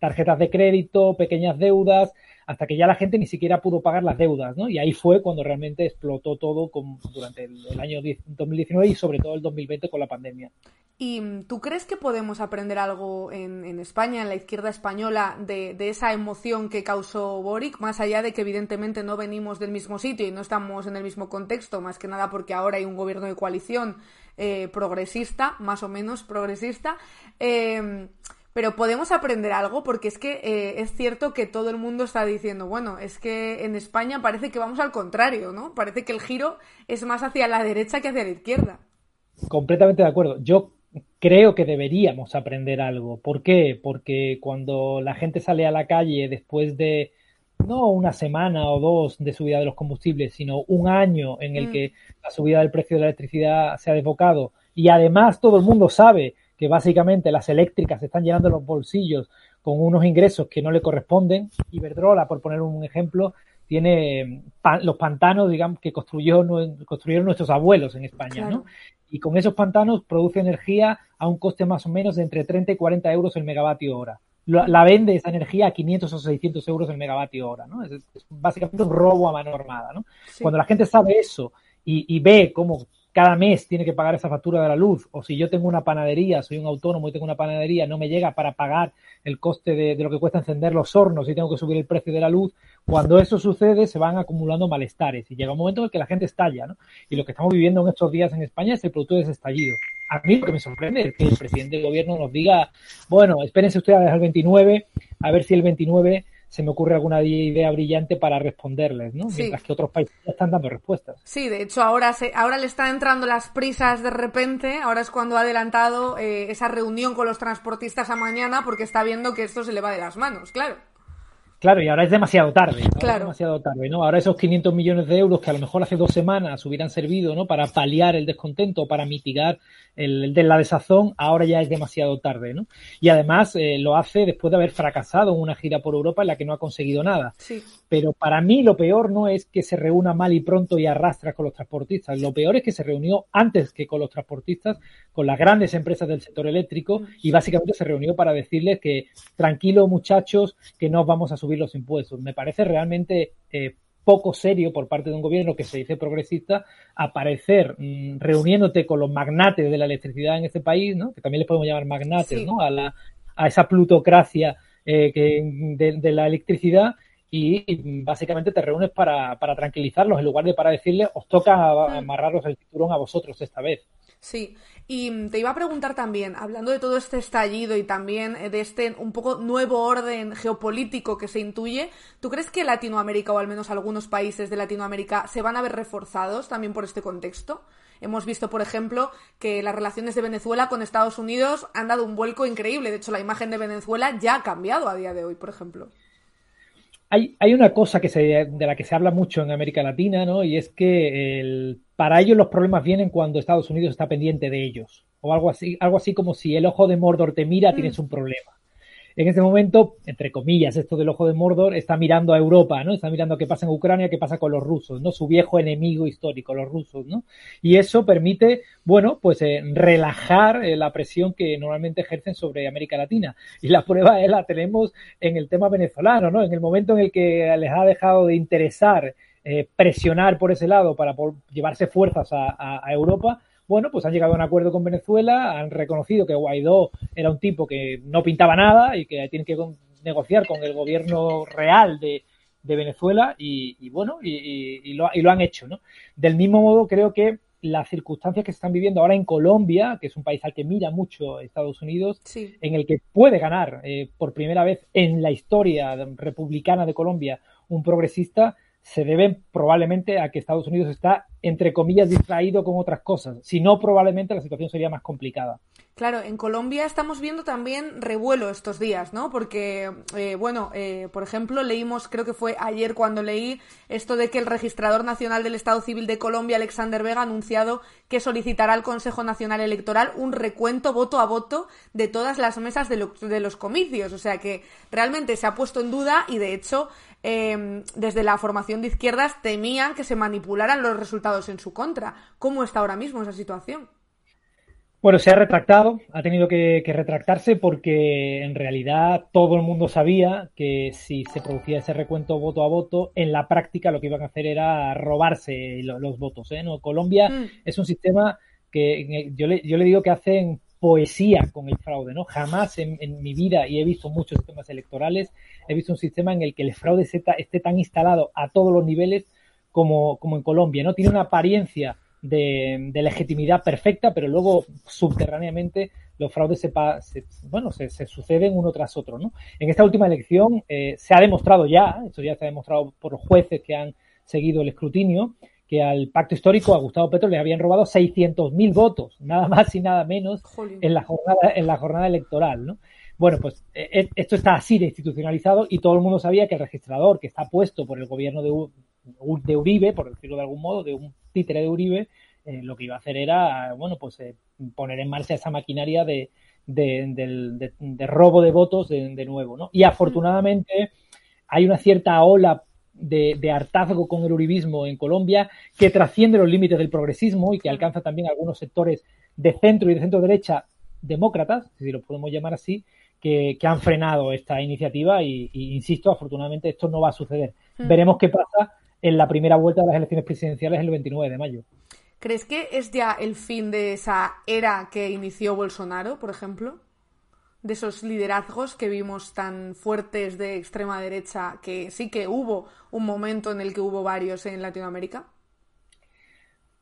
tarjetas de crédito, pequeñas deudas, hasta que ya la gente ni siquiera pudo pagar las deudas, ¿no? Y ahí fue cuando realmente explotó todo durante el, año 2019 y sobre todo el 2020 con la pandemia. ¿Y mm, tú crees que podemos aprender algo en, España, en la izquierda española, de, esa emoción que causó Boric, más allá de que evidentemente no venimos del mismo sitio y no estamos en el mismo contexto, más que nada porque ahora hay un gobierno de coalición eh, progresista, más o menos progresista? Eh, pero podemos aprender algo porque es que eh, es cierto que todo el mundo está diciendo, bueno, es que en España parece que vamos al contrario, ¿no? Parece que el giro es más hacia la derecha que hacia la izquierda. Completamente de acuerdo. Yo creo que deberíamos aprender algo. ¿Por qué? Porque cuando la gente sale a la calle después de no una semana o dos de subida de los combustibles, sino un año en el mm. que la subida del precio de la electricidad se ha desbocado y además todo el mundo sabe que básicamente las eléctricas están llenando los bolsillos con unos ingresos que no le corresponden. Iberdrola, por poner un ejemplo, tiene los pantanos, digamos, que construyó, construyeron nuestros abuelos en España, ¿no? Y con esos pantanos produce energía a un coste más o menos de entre 30 y 40 euros el megavatio hora. La, vende esa energía a 500 o 600 euros el megavatio hora, ¿no? Es, básicamente un robo a mano armada, ¿no? Cuando la gente sabe eso y, y ve cómo cada mes tiene que pagar esa factura de la luz, o si yo tengo una panadería, soy un autónomo y tengo una panadería, no me llega para pagar el coste de, lo que cuesta encender los hornos y tengo que subir el precio de la luz, cuando eso sucede se van acumulando malestares y llega un momento en el que la gente estalla, ¿no? Y lo que estamos viviendo en estos días en España es el producto de ese estallido. A mí lo que me sorprende es que el presidente del gobierno nos diga, bueno, espérense ustedes a dejar el 29, a ver si el 29 se me ocurre alguna idea brillante para responderles, ¿no? Mientras que otros países ya están dando respuestas. Sí, de hecho ahora se, ahora le están entrando las prisas de repente, ahora es cuando ha adelantado eh, esa reunión con los transportistas a mañana porque está viendo que esto se le va de las manos, claro. Claro, y ahora es demasiado tarde. Claro. demasiado tarde, ¿no? Ahora esos 500 millones de euros que a lo mejor hace dos semanas hubieran servido, ¿no? Para paliar el descontento, para mitigar el, de la desazón, ahora ya es demasiado tarde, ¿no? Y además eh, lo hace después de haber fracasado en una gira por Europa en la que no ha conseguido nada. Sí. Pero para mí lo peor no es que se reúna mal y pronto y arrastra con los transportistas. Lo peor es que se reunió antes que con los transportistas, con las grandes empresas del sector eléctrico, mm. y básicamente se reunió para decirles que tranquilo muchachos, que no vamos a subir los impuestos. Me parece realmente eh, poco serio por parte de un gobierno que se dice progresista aparecer mm, reuniéndote con los magnates de la electricidad en este país, ¿no? que también les podemos llamar magnates, ¿no? a, la, a esa plutocracia eh, que, de, la electricidad y básicamente te reúnes para, para tranquilizarlos en lugar de para decirles os toca amarraros el cinturón a vosotros esta vez. Sí, y mm, te iba a preguntar también, hablando de todo este estallido y también eh, de este un poco nuevo orden geopolítico que se intuye, ¿tú crees que Latinoamérica o al menos algunos países de Latinoamérica se van a ver reforzados también por este contexto? Hemos visto, por ejemplo, que las relaciones de Venezuela con Estados Unidos han dado un vuelco increíble. De hecho, la imagen de Venezuela ya ha cambiado a día de hoy, por ejemplo. Hay, hay una cosa que se, de la que se habla mucho en América Latina, ¿no? Y es que el, para ellos los problemas vienen cuando Estados Unidos está pendiente de ellos. O algo así, algo así como si el ojo de Mordor te mira, tienes un problema en este momento, entre comillas, esto del ojo de Mordor está mirando a Europa, ¿no? Está mirando qué pasa en Ucrania, qué pasa con los rusos, ¿no? Su viejo enemigo histórico, los rusos, ¿no? Y eso permite, bueno, pues eh, relajar eh, la presión que normalmente ejercen sobre América Latina. Y la prueba es la tenemos en el tema venezolano, ¿no? En el momento en el que les ha dejado de interesar eh, presionar por ese lado para llevarse fuerzas a Europa, bueno, pues han llegado a un acuerdo con Venezuela, han reconocido que Guaidó era un tipo que no pintaba nada y que tiene que negociar con el gobierno real de, Venezuela y, bueno, y, lo, han hecho, ¿no? Del mismo modo, creo que las circunstancias que se están viviendo ahora en Colombia, que es un país al que mira mucho Estados Unidos, en el que puede ganar eh, por primera vez en la historia republicana de Colombia un progresista, se deben probablemente a que Estados Unidos está, entre comillas, distraído con otras cosas. Si no, probablemente la situación sería más complicada. Claro, en Colombia estamos viendo también revuelo estos días, ¿no? Porque, eh, bueno, eh, por ejemplo, leímos, creo que fue ayer cuando leí esto de que el registrador nacional del Estado Civil de Colombia, Alexander Vega, ha anunciado que solicitará al Consejo Nacional Electoral un recuento voto a voto de todas las mesas de, de los comicios. O sea que realmente se ha puesto en duda y, de hecho, Em, desde la formación de izquierdas temían que se manipularan los resultados en su contra. ¿Cómo está ahora mismo esa situación? Bueno, se ha retractado, ha tenido que, retractarse porque en realidad todo el mundo sabía que si se producía ese recuento voto a voto, en la práctica lo que iban a hacer era robarse los, votos. ¿eh? ¿No? Colombia mm. es un sistema que yo le, yo le digo que hacen poesía con el fraude, ¿no? Jamás en, mi vida, y he visto muchos sistemas electorales, he visto un sistema en el que el fraude esté tan instalado a todos los niveles como, como en Colombia, ¿no? Tiene una apariencia de, legitimidad perfecta, pero luego subterráneamente los fraudes se, bueno, se, suceden uno tras otro, ¿no? En esta última elección eh, se ha demostrado ya, esto ya se ha demostrado por los jueces que han seguido el escrutinio, que al pacto histórico a Gustavo Petro le habían robado 600.000 votos, nada más y nada menos en la jornada en la jornada electoral, ¿no? Bueno, pues e, e, esto está así de institucionalizado y todo el mundo sabía que el registrador que está puesto por el gobierno de, de Uribe, por decirlo de algún modo, de un títere de Uribe, eh, lo que iba a hacer era, bueno, pues eh, poner en marcha esa maquinaria de, de, de robo de votos de, nuevo, ¿no? Y afortunadamente hay una cierta ola de, hartazgo con el uribismo en Colombia que trasciende los límites del progresismo y que alcanza también algunos sectores de centro y de centro derecha demócratas, si lo podemos llamar así, que, han frenado esta iniciativa y, insisto, afortunadamente esto no va a suceder. Mm. Veremos qué pasa en la primera vuelta de las elecciones presidenciales el 29 de mayo. ¿Crees que es ya el fin de esa era que inició Bolsonaro, por ejemplo? de esos liderazgos que vimos tan fuertes de extrema derecha, que sí que hubo un momento en el que hubo varios en Latinoamérica?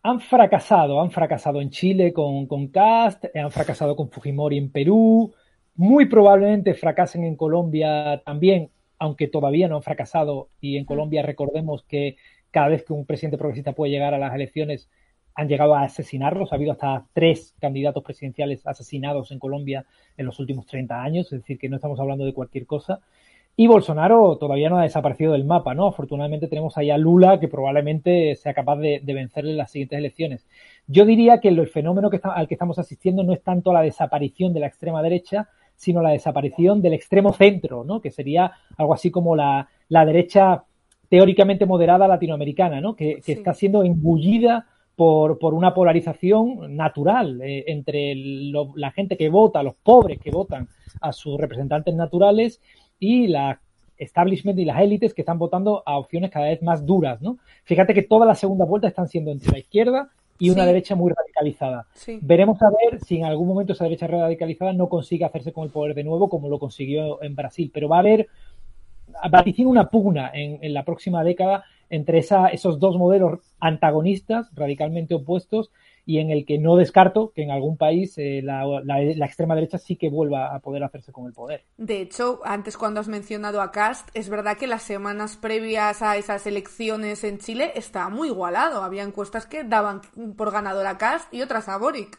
Han fracasado, han fracasado en Chile con, con Cast, han fracasado con Fujimori en Perú, muy probablemente fracasen en Colombia también, aunque todavía no han fracasado y en. Colombia recordemos que cada vez que un presidente progresista puede llegar a las elecciones han llegado a asesinarlos. Ha habido hasta tres candidatos presidenciales asesinados en Colombia en los últimos 30 años, es decir, que no estamos hablando de cualquier cosa. Y Bolsonaro todavía no ha desaparecido del mapa, ¿no? Afortunadamente tenemos ahí a Lula que probablemente sea capaz de, vencerle en las siguientes elecciones. Yo diría que el fenómeno que al que estamos asistiendo no es tanto la desaparición de la extrema derecha, sino la desaparición del extremo centro, ¿no? Que sería algo así como la, derecha teóricamente moderada latinoamericana, ¿no? Que, está siendo engullida por, por una polarización natural eh, entre la gente que vota, los pobres que votan a sus representantes naturales y la establishment y las élites que están votando a opciones cada vez más duras, ¿no? Fíjate que todas las segundas vueltas están siendo entre la izquierda y una derecha muy radicalizada. Veremos a ver si en algún momento esa derecha radicalizada no consigue hacerse con el poder de nuevo como lo consiguió en Brasil, pero va a haber vaticina una pugna en, en la próxima década entre esa, esos dos modelos antagonistas, radicalmente opuestos, y en el que no descarto que en algún país eh, la, extrema derecha sí que vuelva a poder hacerse con el poder. De hecho, antes cuando has mencionado a Cast, es verdad que las semanas previas a esas elecciones en Chile estaba muy igualado. Había encuestas que daban por ganador a Cast y otras a Boric.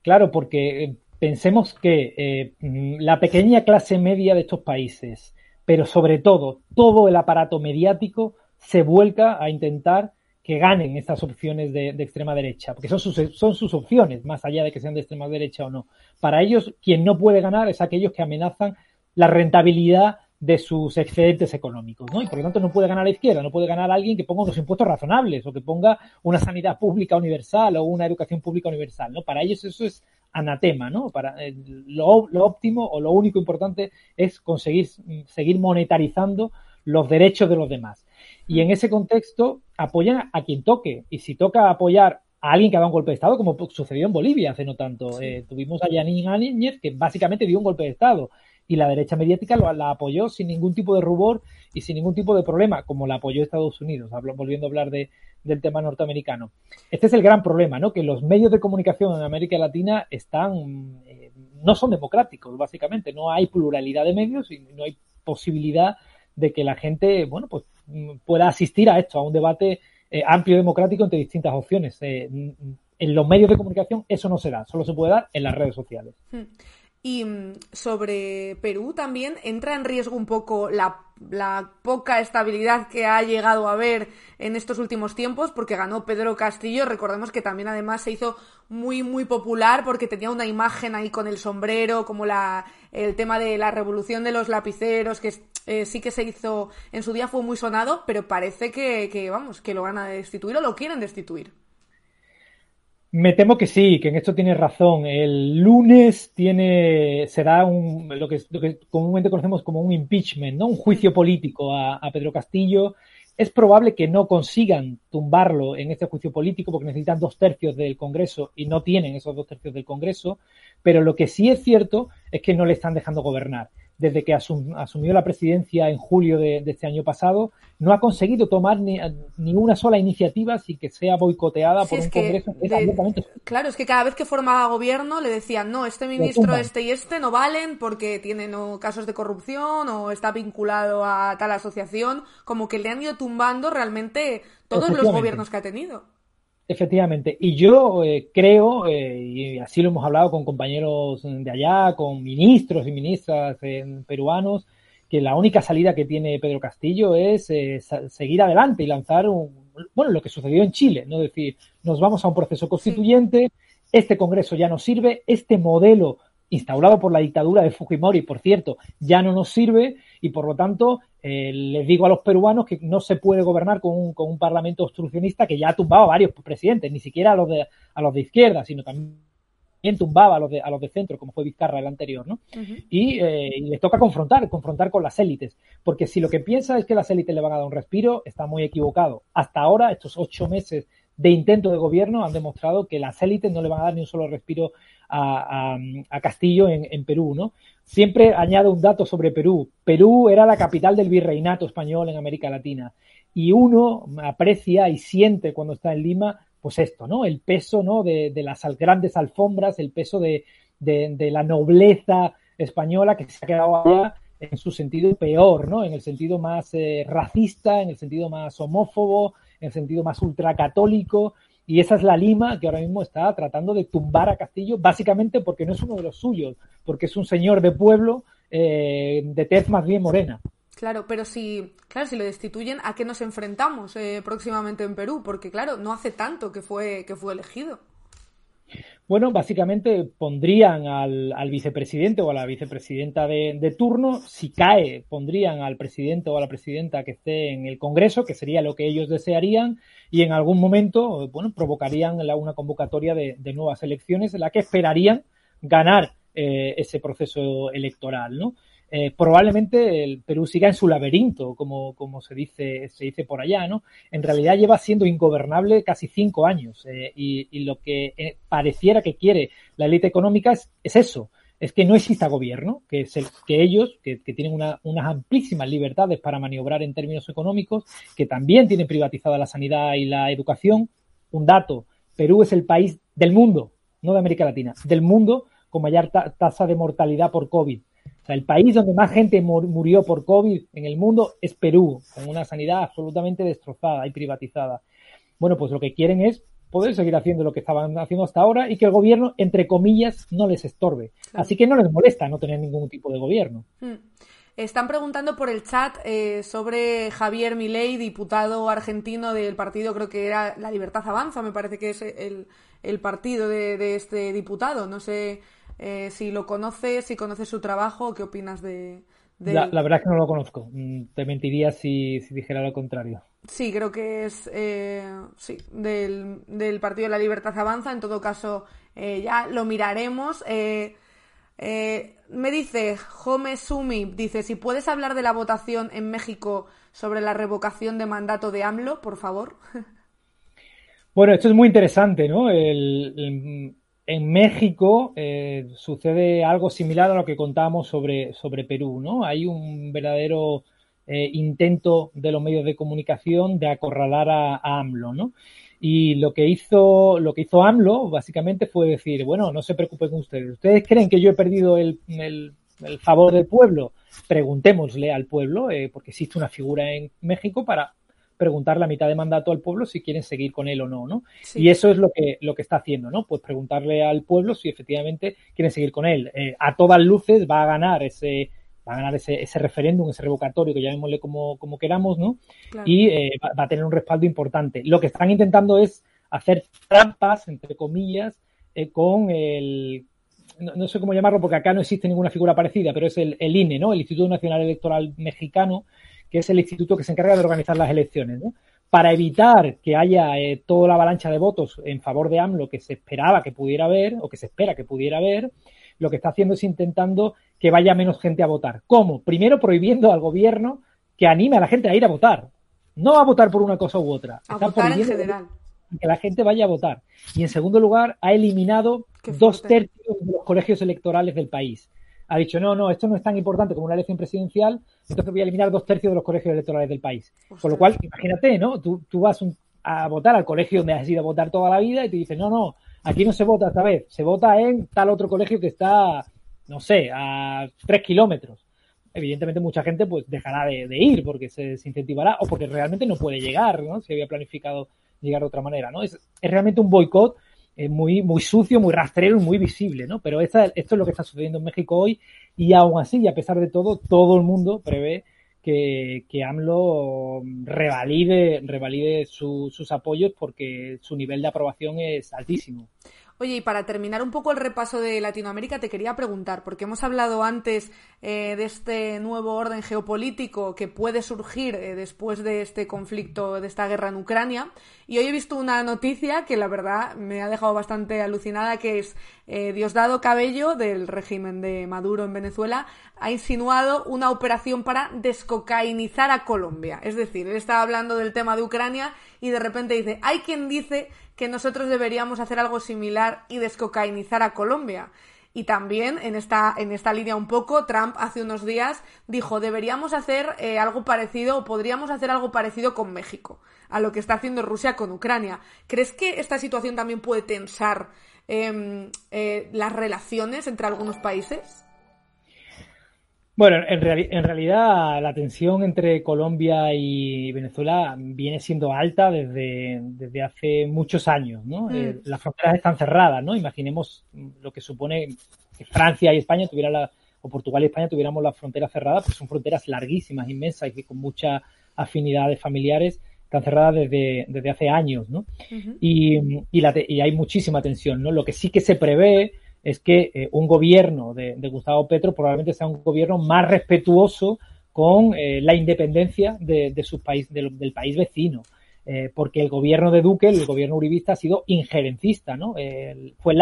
Claro, porque eh, pensemos que eh, la pequeña clase media de estos países, pero sobre todo, todo el aparato mediático se vuelca a intentar que ganen estas opciones de, extrema derecha, porque son sus, son sus opciones, más allá de que sean de extrema derecha o no. Para ellos, quien no puede ganar es aquellos que amenazan la rentabilidad de sus excedentes económicos, ¿no? Y por lo tanto no puede ganar la izquierda, no puede ganar alguien que ponga unos impuestos razonables o que ponga una sanidad pública universal o una educación pública universal, ¿no? Para ellos eso es anatema, ¿no? Para eh, lo, lo, óptimo o lo único importante es conseguir seguir monetarizando los derechos de los demás. Y en ese contexto apoyan a quien toque. Y si toca apoyar a alguien que ha dado un golpe de Estado, como sucedió en Bolivia hace no tanto, eh, tuvimos a Yanin Áñez, que básicamente dio un golpe de Estado y la derecha mediática lo, la apoyó sin ningún tipo de rubor y sin ningún tipo de problema, como la apoyó Estados Unidos, volviendo a hablar de, del tema norteamericano. Este es el gran problema, ¿no? Que los medios de comunicación en América Latina están, eh, no son democráticos, básicamente, no hay pluralidad de medios y no hay posibilidad de que la gente, bueno, pues pueda asistir a esto, a un debate eh, amplio democrático entre distintas opciones. Eh, en los medios de comunicación eso no se da, solo se puede dar en las redes sociales. Hmm. Y mm, sobre Perú también entra en riesgo un poco la, poca estabilidad que ha llegado a haber en estos últimos tiempos, porque ganó Pedro Castillo. Recordemos que también además se hizo muy, muy popular porque tenía una imagen ahí con el sombrero, como la, el tema de la revolución de los lapiceros, que eh, sí que se hizo en su día, fue muy sonado, pero parece que, vamos, que lo van a destituir o lo quieren destituir. Me temo que sí, que en esto tiene razón. El lunes tiene, será un, lo, que, lo que comúnmente conocemos como un impeachment, ¿no? Un juicio político a, a, Pedro Castillo. Es probable que no consigan tumbarlo en este juicio político porque necesitan dos tercios del Congreso y no tienen esos dos tercios del Congreso. Pero lo que sí es cierto es que no le están dejando gobernar desde que asumió la presidencia en julio de, este año pasado, no ha conseguido tomar ni, una sola iniciativa sin que sea boicoteada por un Congreso. Claro, es que cada vez que formaba gobierno le decían, no, este ministro, este y este no valen porque tienen casos de corrupción o está vinculado a tal asociación, como que le han ido tumbando realmente todos los gobiernos que ha tenido. Efectivamente. Y yo eh, creo, eh, y así lo hemos hablado con compañeros de allá, con ministros y ministras eh, peruanos, que la única salida que tiene Pedro Castillo es seguir adelante y lanzar un, bueno, lo que sucedió en Chile, ¿no? Es decir, nos vamos a un proceso constituyente, este Congreso ya no sirve, este modelo instaurado por la dictadura de Fujimori, por cierto, ya no nos sirve y por lo tanto eh, les digo a los peruanos que no se puede gobernar con un, con un parlamento obstruccionista que ya ha tumbado a varios presidentes, ni siquiera a los de, a los de izquierda, sino también tumbaba a los de, a los de centro, como fue Vizcarra el anterior, ¿no? y, eh, y, les toca confrontar, confrontar con las élites, porque si lo que piensa es que las élites le van a dar un respiro, está muy equivocado. Hasta ahora, estos ocho meses de intento de gobierno han demostrado que las élites no le van a dar ni un solo respiro a, Castillo en, Perú, ¿no? Siempre añado un dato sobre Perú. Perú era la capital del virreinato español en América Latina. Y uno aprecia y siente cuando está en Lima, pues esto, ¿no? El peso, ¿no? De, las grandes alfombras, el peso de, la nobleza española que se ha quedado allá en su sentido peor, ¿no? En el sentido más eh, racista, en el sentido más homófobo, en el sentido más ultracatólico, y esa es la Lima que ahora mismo está tratando de tumbar a Castillo, básicamente porque no es uno de los suyos, porque es un señor de pueblo eh, de tez más bien morena. Claro, pero si, claro, si lo destituyen, ¿a qué nos enfrentamos eh, próximamente en Perú? Porque claro, no hace tanto que fue, que fue elegido. Bueno, básicamente pondrían al, vicepresidente o a la vicepresidenta de, turno. Si cae, pondrían al presidente o a la presidenta que esté en el Congreso, que sería lo que ellos desearían, y en algún momento, bueno, provocarían una convocatoria de, nuevas elecciones en la que esperarían ganar eh, ese proceso electoral, ¿no? Eh, probablemente el Perú siga en su laberinto, como, como se dice, se dice por allá, ¿no? En realidad lleva siendo ingobernable casi cinco años eh, y, lo que eh, pareciera que quiere la élite económica es, eso, es que no exista gobierno, que, es el, que ellos, que, tienen unas amplísimas libertades para maniobrar en términos económicos, que también tienen privatizada la sanidad y la educación. Un dato, Perú es el país del mundo, no de América Latina, del mundo con mayor tasa de mortalidad por COVID el país donde más gente murió por COVID en el mundo es Perú, con una sanidad absolutamente destrozada y privatizada. Bueno, pues lo que quieren es poder seguir haciendo lo que estaban haciendo hasta ahora y que el gobierno, entre comillas, no les estorbe. Así que no les molesta no tener ningún tipo de gobierno. Hmm. Están preguntando por el chat eh, sobre Javier Milei, diputado argentino del partido, creo que era La Libertad Avanza, me parece que es el, partido de, este diputado. No sé eh, si lo conoces, si conoces su trabajo, ¿qué opinas de, la, verdad es que no lo conozco. Mm, te mentiría si, dijera lo contrario. Sí, creo que es eh, sí, del, del, Partido de la Libertad Avanza. En todo caso, eh, ya lo miraremos. Me dice Home Sumi, dice, si puedes hablar de la votación en México sobre la revocación de mandato de AMLO, por favor. Bueno, esto es muy interesante, ¿no? el, en México eh, sucede algo similar a lo que contábamos sobre, sobre Perú, ¿no? Hay un verdadero eh, intento de los medios de comunicación de acorralar a, AMLO, ¿no? Y lo que hizo, lo que hizo AMLO básicamente fue decir, bueno, no se preocupen ustedes. ¿Ustedes creen que yo he perdido el, favor del pueblo? Preguntémosle al pueblo, eh, porque existe una figura en México para preguntar la mitad de mandato al pueblo si quieren seguir con él o no, ¿no? Y eso es lo que, lo que está haciendo, ¿no? Pues preguntarle al pueblo si efectivamente quieren seguir con él. Eh, a todas luces va a ganar ese va a ganar ese, ese referéndum, ese revocatorio, que llamémosle como, como queramos, ¿no? Y eh, va, a tener un respaldo importante. Lo que están intentando es hacer trampas, entre comillas, eh, con el no, sé cómo llamarlo porque acá no existe ninguna figura parecida, pero es el, el, INE, ¿no? El Instituto Nacional Electoral Mexicano, que es el instituto que se encarga de organizar las elecciones. ¿no? Para evitar que haya eh, toda la avalancha de votos en favor de AMLO que se esperaba que pudiera haber, o que se espera que pudiera haber, lo que está haciendo es intentando que vaya menos gente a votar. ¿Cómo? Primero prohibiendo al gobierno que anime a la gente a ir a votar. No a votar por una cosa u otra. A votar en general. Que la gente vaya a votar. Y en segundo lugar, ha eliminado dos tercios de los colegios electorales del país ha dicho, no, no, esto no es tan importante como una elección presidencial, entonces voy a eliminar dos tercios de los colegios electorales del país. Con lo cual, imagínate, ¿no? Tú, tú vas a votar al colegio donde has ido a votar toda la vida y te dicen, no, no, aquí no se vota esta vez, se vota en tal otro colegio que está, no sé, a tres kilómetros. Evidentemente mucha gente pues dejará de, ir porque se, incentivará o porque realmente no puede llegar, ¿no? Si había planificado llegar de otra manera, ¿no? Es, es realmente un boicot muy, muy sucio, muy rastrero y muy visible, ¿no? Pero esto es lo que está sucediendo en México hoy y aún así, y a pesar de todo, todo el mundo prevé que, que AMLO revalide, revalide sus apoyos porque su nivel de aprobación es altísimo. Oye, y para terminar un poco el repaso de Latinoamérica, te quería preguntar, porque hemos hablado antes eh, de este nuevo orden geopolítico que puede surgir eh, después de este conflicto, de esta guerra en Ucrania, y hoy he visto una noticia que la verdad me ha dejado bastante alucinada, que es eh, Diosdado Cabello, del régimen de Maduro en Venezuela, ha insinuado una operación para descocainizar a Colombia. Es decir, él estaba hablando del tema de Ucrania y de repente dice, hay quien dice que nosotros deberíamos hacer algo similar y descocainizar a Colombia. Y también en esta, en esta línea un poco, Trump hace unos días dijo, deberíamos hacer eh, algo parecido o podríamos hacer algo parecido con México, a lo que está haciendo Rusia con Ucrania. ¿Crees que esta situación también puede tensar em, eh, las relaciones entre algunos países? Bueno, en, realidad la tensión entre Colombia y Venezuela viene siendo alta desde, desde hace muchos años, ¿no? Mm. Eh, las fronteras están cerradas, ¿no? Imaginemos lo que supone que Francia y España tuvieran la, o Portugal y España tuviéramos las fronteras cerradas, pues son fronteras larguísimas, inmensas y con muchas afinidades familiares, están cerradas desde, desde hace años, ¿no? y, y, la, y hay muchísima tensión, ¿no? Lo que sí que se prevé es que eh, un gobierno de, Gustavo Petro probablemente sea un gobierno más respetuoso con eh, la independencia de, su país, del país vecino. Eh, porque el gobierno de Duque, el gobierno uribista, ha sido injerencista, ¿no? fue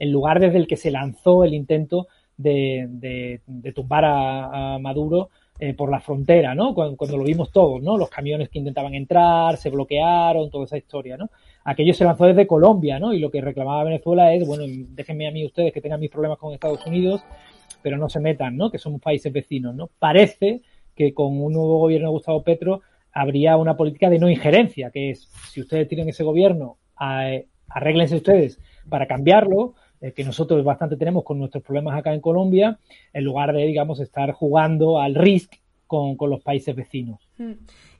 el lugar desde el que se lanzó el intento de, tumbar a, Maduro por la frontera, ¿no? Cuando, cuando, lo vimos todos, ¿no? Los camiones que intentaban entrar, se bloquearon, toda esa historia, ¿no? Aquello se lanzó desde Colombia, ¿no? Y lo que reclamaba Venezuela es, bueno, déjenme a mí ustedes que tengan mis problemas con Estados Unidos, pero no se metan, ¿no? Que somos países vecinos, ¿no? Parece que con un nuevo gobierno de Gustavo Petro habría una política de no injerencia, que es, si ustedes tienen ese gobierno, arréglense ustedes para cambiarlo, eh, que nosotros bastante tenemos con nuestros problemas acá en Colombia, en lugar de, digamos, estar jugando al risk con, los países vecinos. Mm.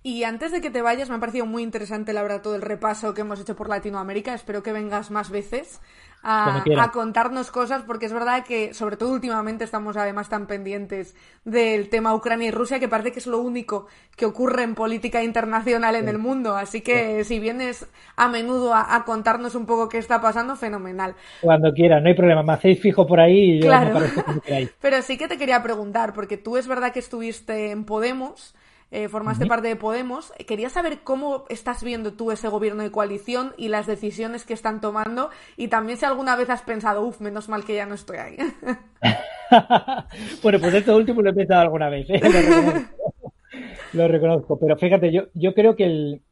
Y antes de que te vayas, me ha parecido muy interesante, la verdad, todo el repaso que hemos hecho por Latinoamérica. Espero que vengas más veces a, contarnos cosas, porque es verdad que, sobre todo últimamente, estamos además tan pendientes del tema Ucrania y Rusia, que parece que es lo único que ocurre en política internacional en el mundo. Así que si vienes a menudo a, contarnos un poco qué está pasando, fenomenal. Cuando quieras, no hay problema. Me hacéis fijo por ahí y yo claro. Pero sí que te quería preguntar, porque tú es verdad que estuviste en Podemos. Eh, formaste parte de Podemos. Quería saber cómo estás viendo tú ese gobierno de coalición y las decisiones que están tomando y también si alguna vez has pensado, uff, menos mal que ya no estoy ahí. bueno, pues esto último lo he pensado alguna vez, ¿eh? lo, reconozco. Pero fíjate, yo, yo creo que el,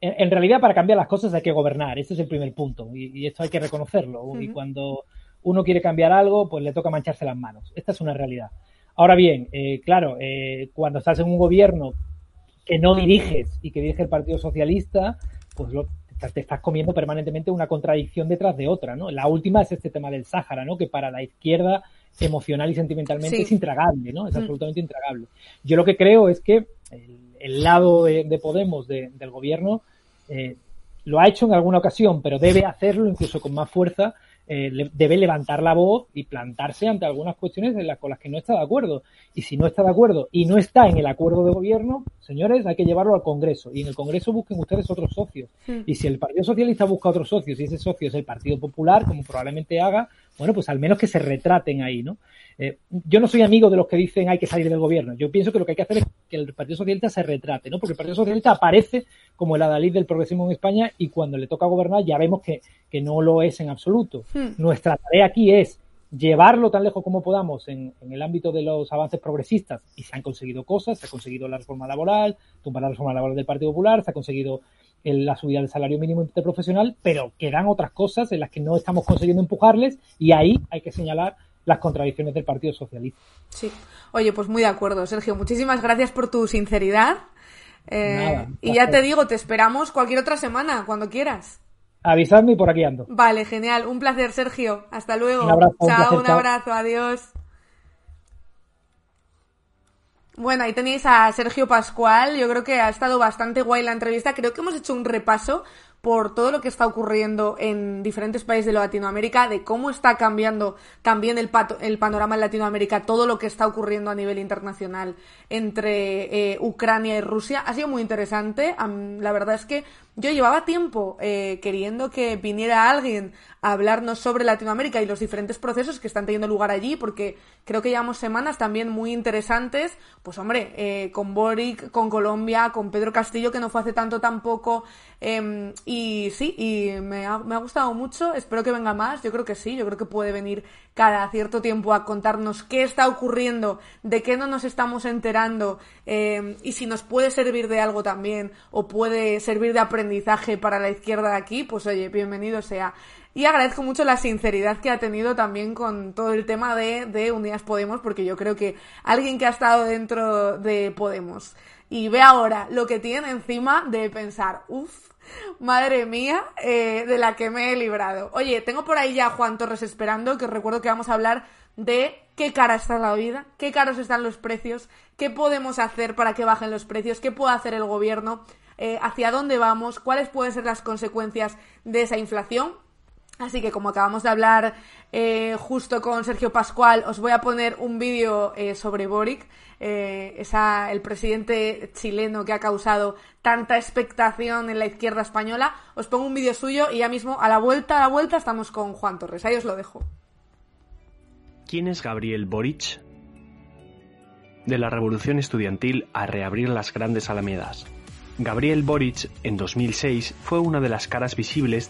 en, realidad para cambiar las cosas hay que gobernar, ese es el primer punto y, esto hay que reconocerlo. Y cuando uno quiere cambiar algo, pues le toca mancharse las manos. Esta es una realidad. Ahora bien, eh, claro, eh, cuando estás en un gobierno que no diriges y que dirige el Partido Socialista, pues te estás comiendo permanentemente una contradicción detrás de otra, ¿no? La última es este tema del Sáhara, ¿no? Que para la izquierda emocional y sentimentalmente es intragable, ¿no? Es mm. absolutamente intragable. Yo lo que creo es que el, lado de, Podemos, del gobierno, eh, lo ha hecho en alguna ocasión, pero debe hacerlo incluso con más fuerza eh, debe levantar la voz y plantarse ante algunas cuestiones en las, con las que no está de acuerdo. Y si no está de acuerdo y no está en el acuerdo de gobierno, señores, hay que llevarlo al Congreso. Y en el Congreso busquen ustedes otros socios. Y si el Partido Socialista busca otros socios y ese socio es el Partido Popular, como probablemente haga, bueno, pues al menos que se retraten ahí, ¿no? Eh, yo no soy amigo de los que dicen hay que salir del gobierno. Yo pienso que lo que hay que hacer es que el Partido Socialista se retrate, ¿no? Porque el Partido Socialista aparece como el adalid del progresismo en España y cuando le toca gobernar ya vemos que, no lo es en absoluto. Hmm. Nuestra tarea aquí es llevarlo tan lejos como podamos en, el ámbito de los avances progresistas y se han conseguido cosas, se ha conseguido la reforma laboral, tumbar la reforma laboral del Partido Popular, se ha conseguido la subida del salario mínimo interprofesional, pero quedan otras cosas en las que no estamos consiguiendo empujarles y ahí hay que señalar las contradicciones del Partido Socialista. Sí. Oye, pues muy de acuerdo, Sergio. Muchísimas gracias por tu sinceridad. Eh, y ya te digo, te esperamos cualquier otra semana, cuando quieras. Avisadme y por aquí ando. Vale, genial. Un placer, Sergio. Hasta luego. Un abrazo, chao, un, abrazo. Adiós. Bueno, ahí tenéis a Sergio Pascual. Yo creo que ha estado bastante guay la entrevista. Creo que hemos hecho un repaso por todo lo que está ocurriendo en diferentes países de Latinoamérica, de cómo está cambiando también el, panorama en Latinoamérica, todo lo que está ocurriendo a nivel internacional entre eh, Ucrania y Rusia. Ha sido muy interesante. la verdad es que yo llevaba tiempo eh, queriendo que viniera alguien a hablarnos sobre Latinoamérica y los diferentes procesos que están teniendo lugar allí, porque creo que llevamos semanas también muy interesantes, pues hombre, eh, con Boric, con Colombia, con Pedro Castillo, que no fue hace tanto tampoco, em, y sí, y me ha, me ha gustado mucho, espero que venga más, yo creo que sí, yo creo que puede venir cada cierto tiempo a contarnos qué está ocurriendo, de qué no nos estamos enterando em, y si nos puede servir de algo también o puede servir de aprendizaje para la izquierda de aquí, pues oye, bienvenido sea. Y agradezco mucho la sinceridad que ha tenido también con todo el tema de, de Unidas Podemos, porque yo creo que alguien que ha estado dentro de Podemos y ve ahora lo que tiene encima de pensar, uff, Madre mía, eh, de la que me he librado. Oye, tengo por ahí ya a Juan Torres esperando, que os recuerdo que vamos a hablar de qué cara está la vida, qué caros están los precios, qué podemos hacer para que bajen los precios, qué puede hacer el gobierno, eh, hacia dónde vamos, cuáles pueden ser las consecuencias de esa inflación. Así que como acabamos de hablar eh, justo con Sergio Pascual, os voy a poner un vídeo sobre Boric, esa, el presidente chileno que ha causado tanta expectación en la izquierda española. Os pongo un vídeo suyo y ya mismo a la vuelta, a la vuelta estamos con Juan Torres. Ahí os lo dejo. ¿Quién es Gabriel Boric? De la revolución estudiantil a reabrir las grandes alamedas. Gabriel Boric, en 2006, fue una de las caras visibles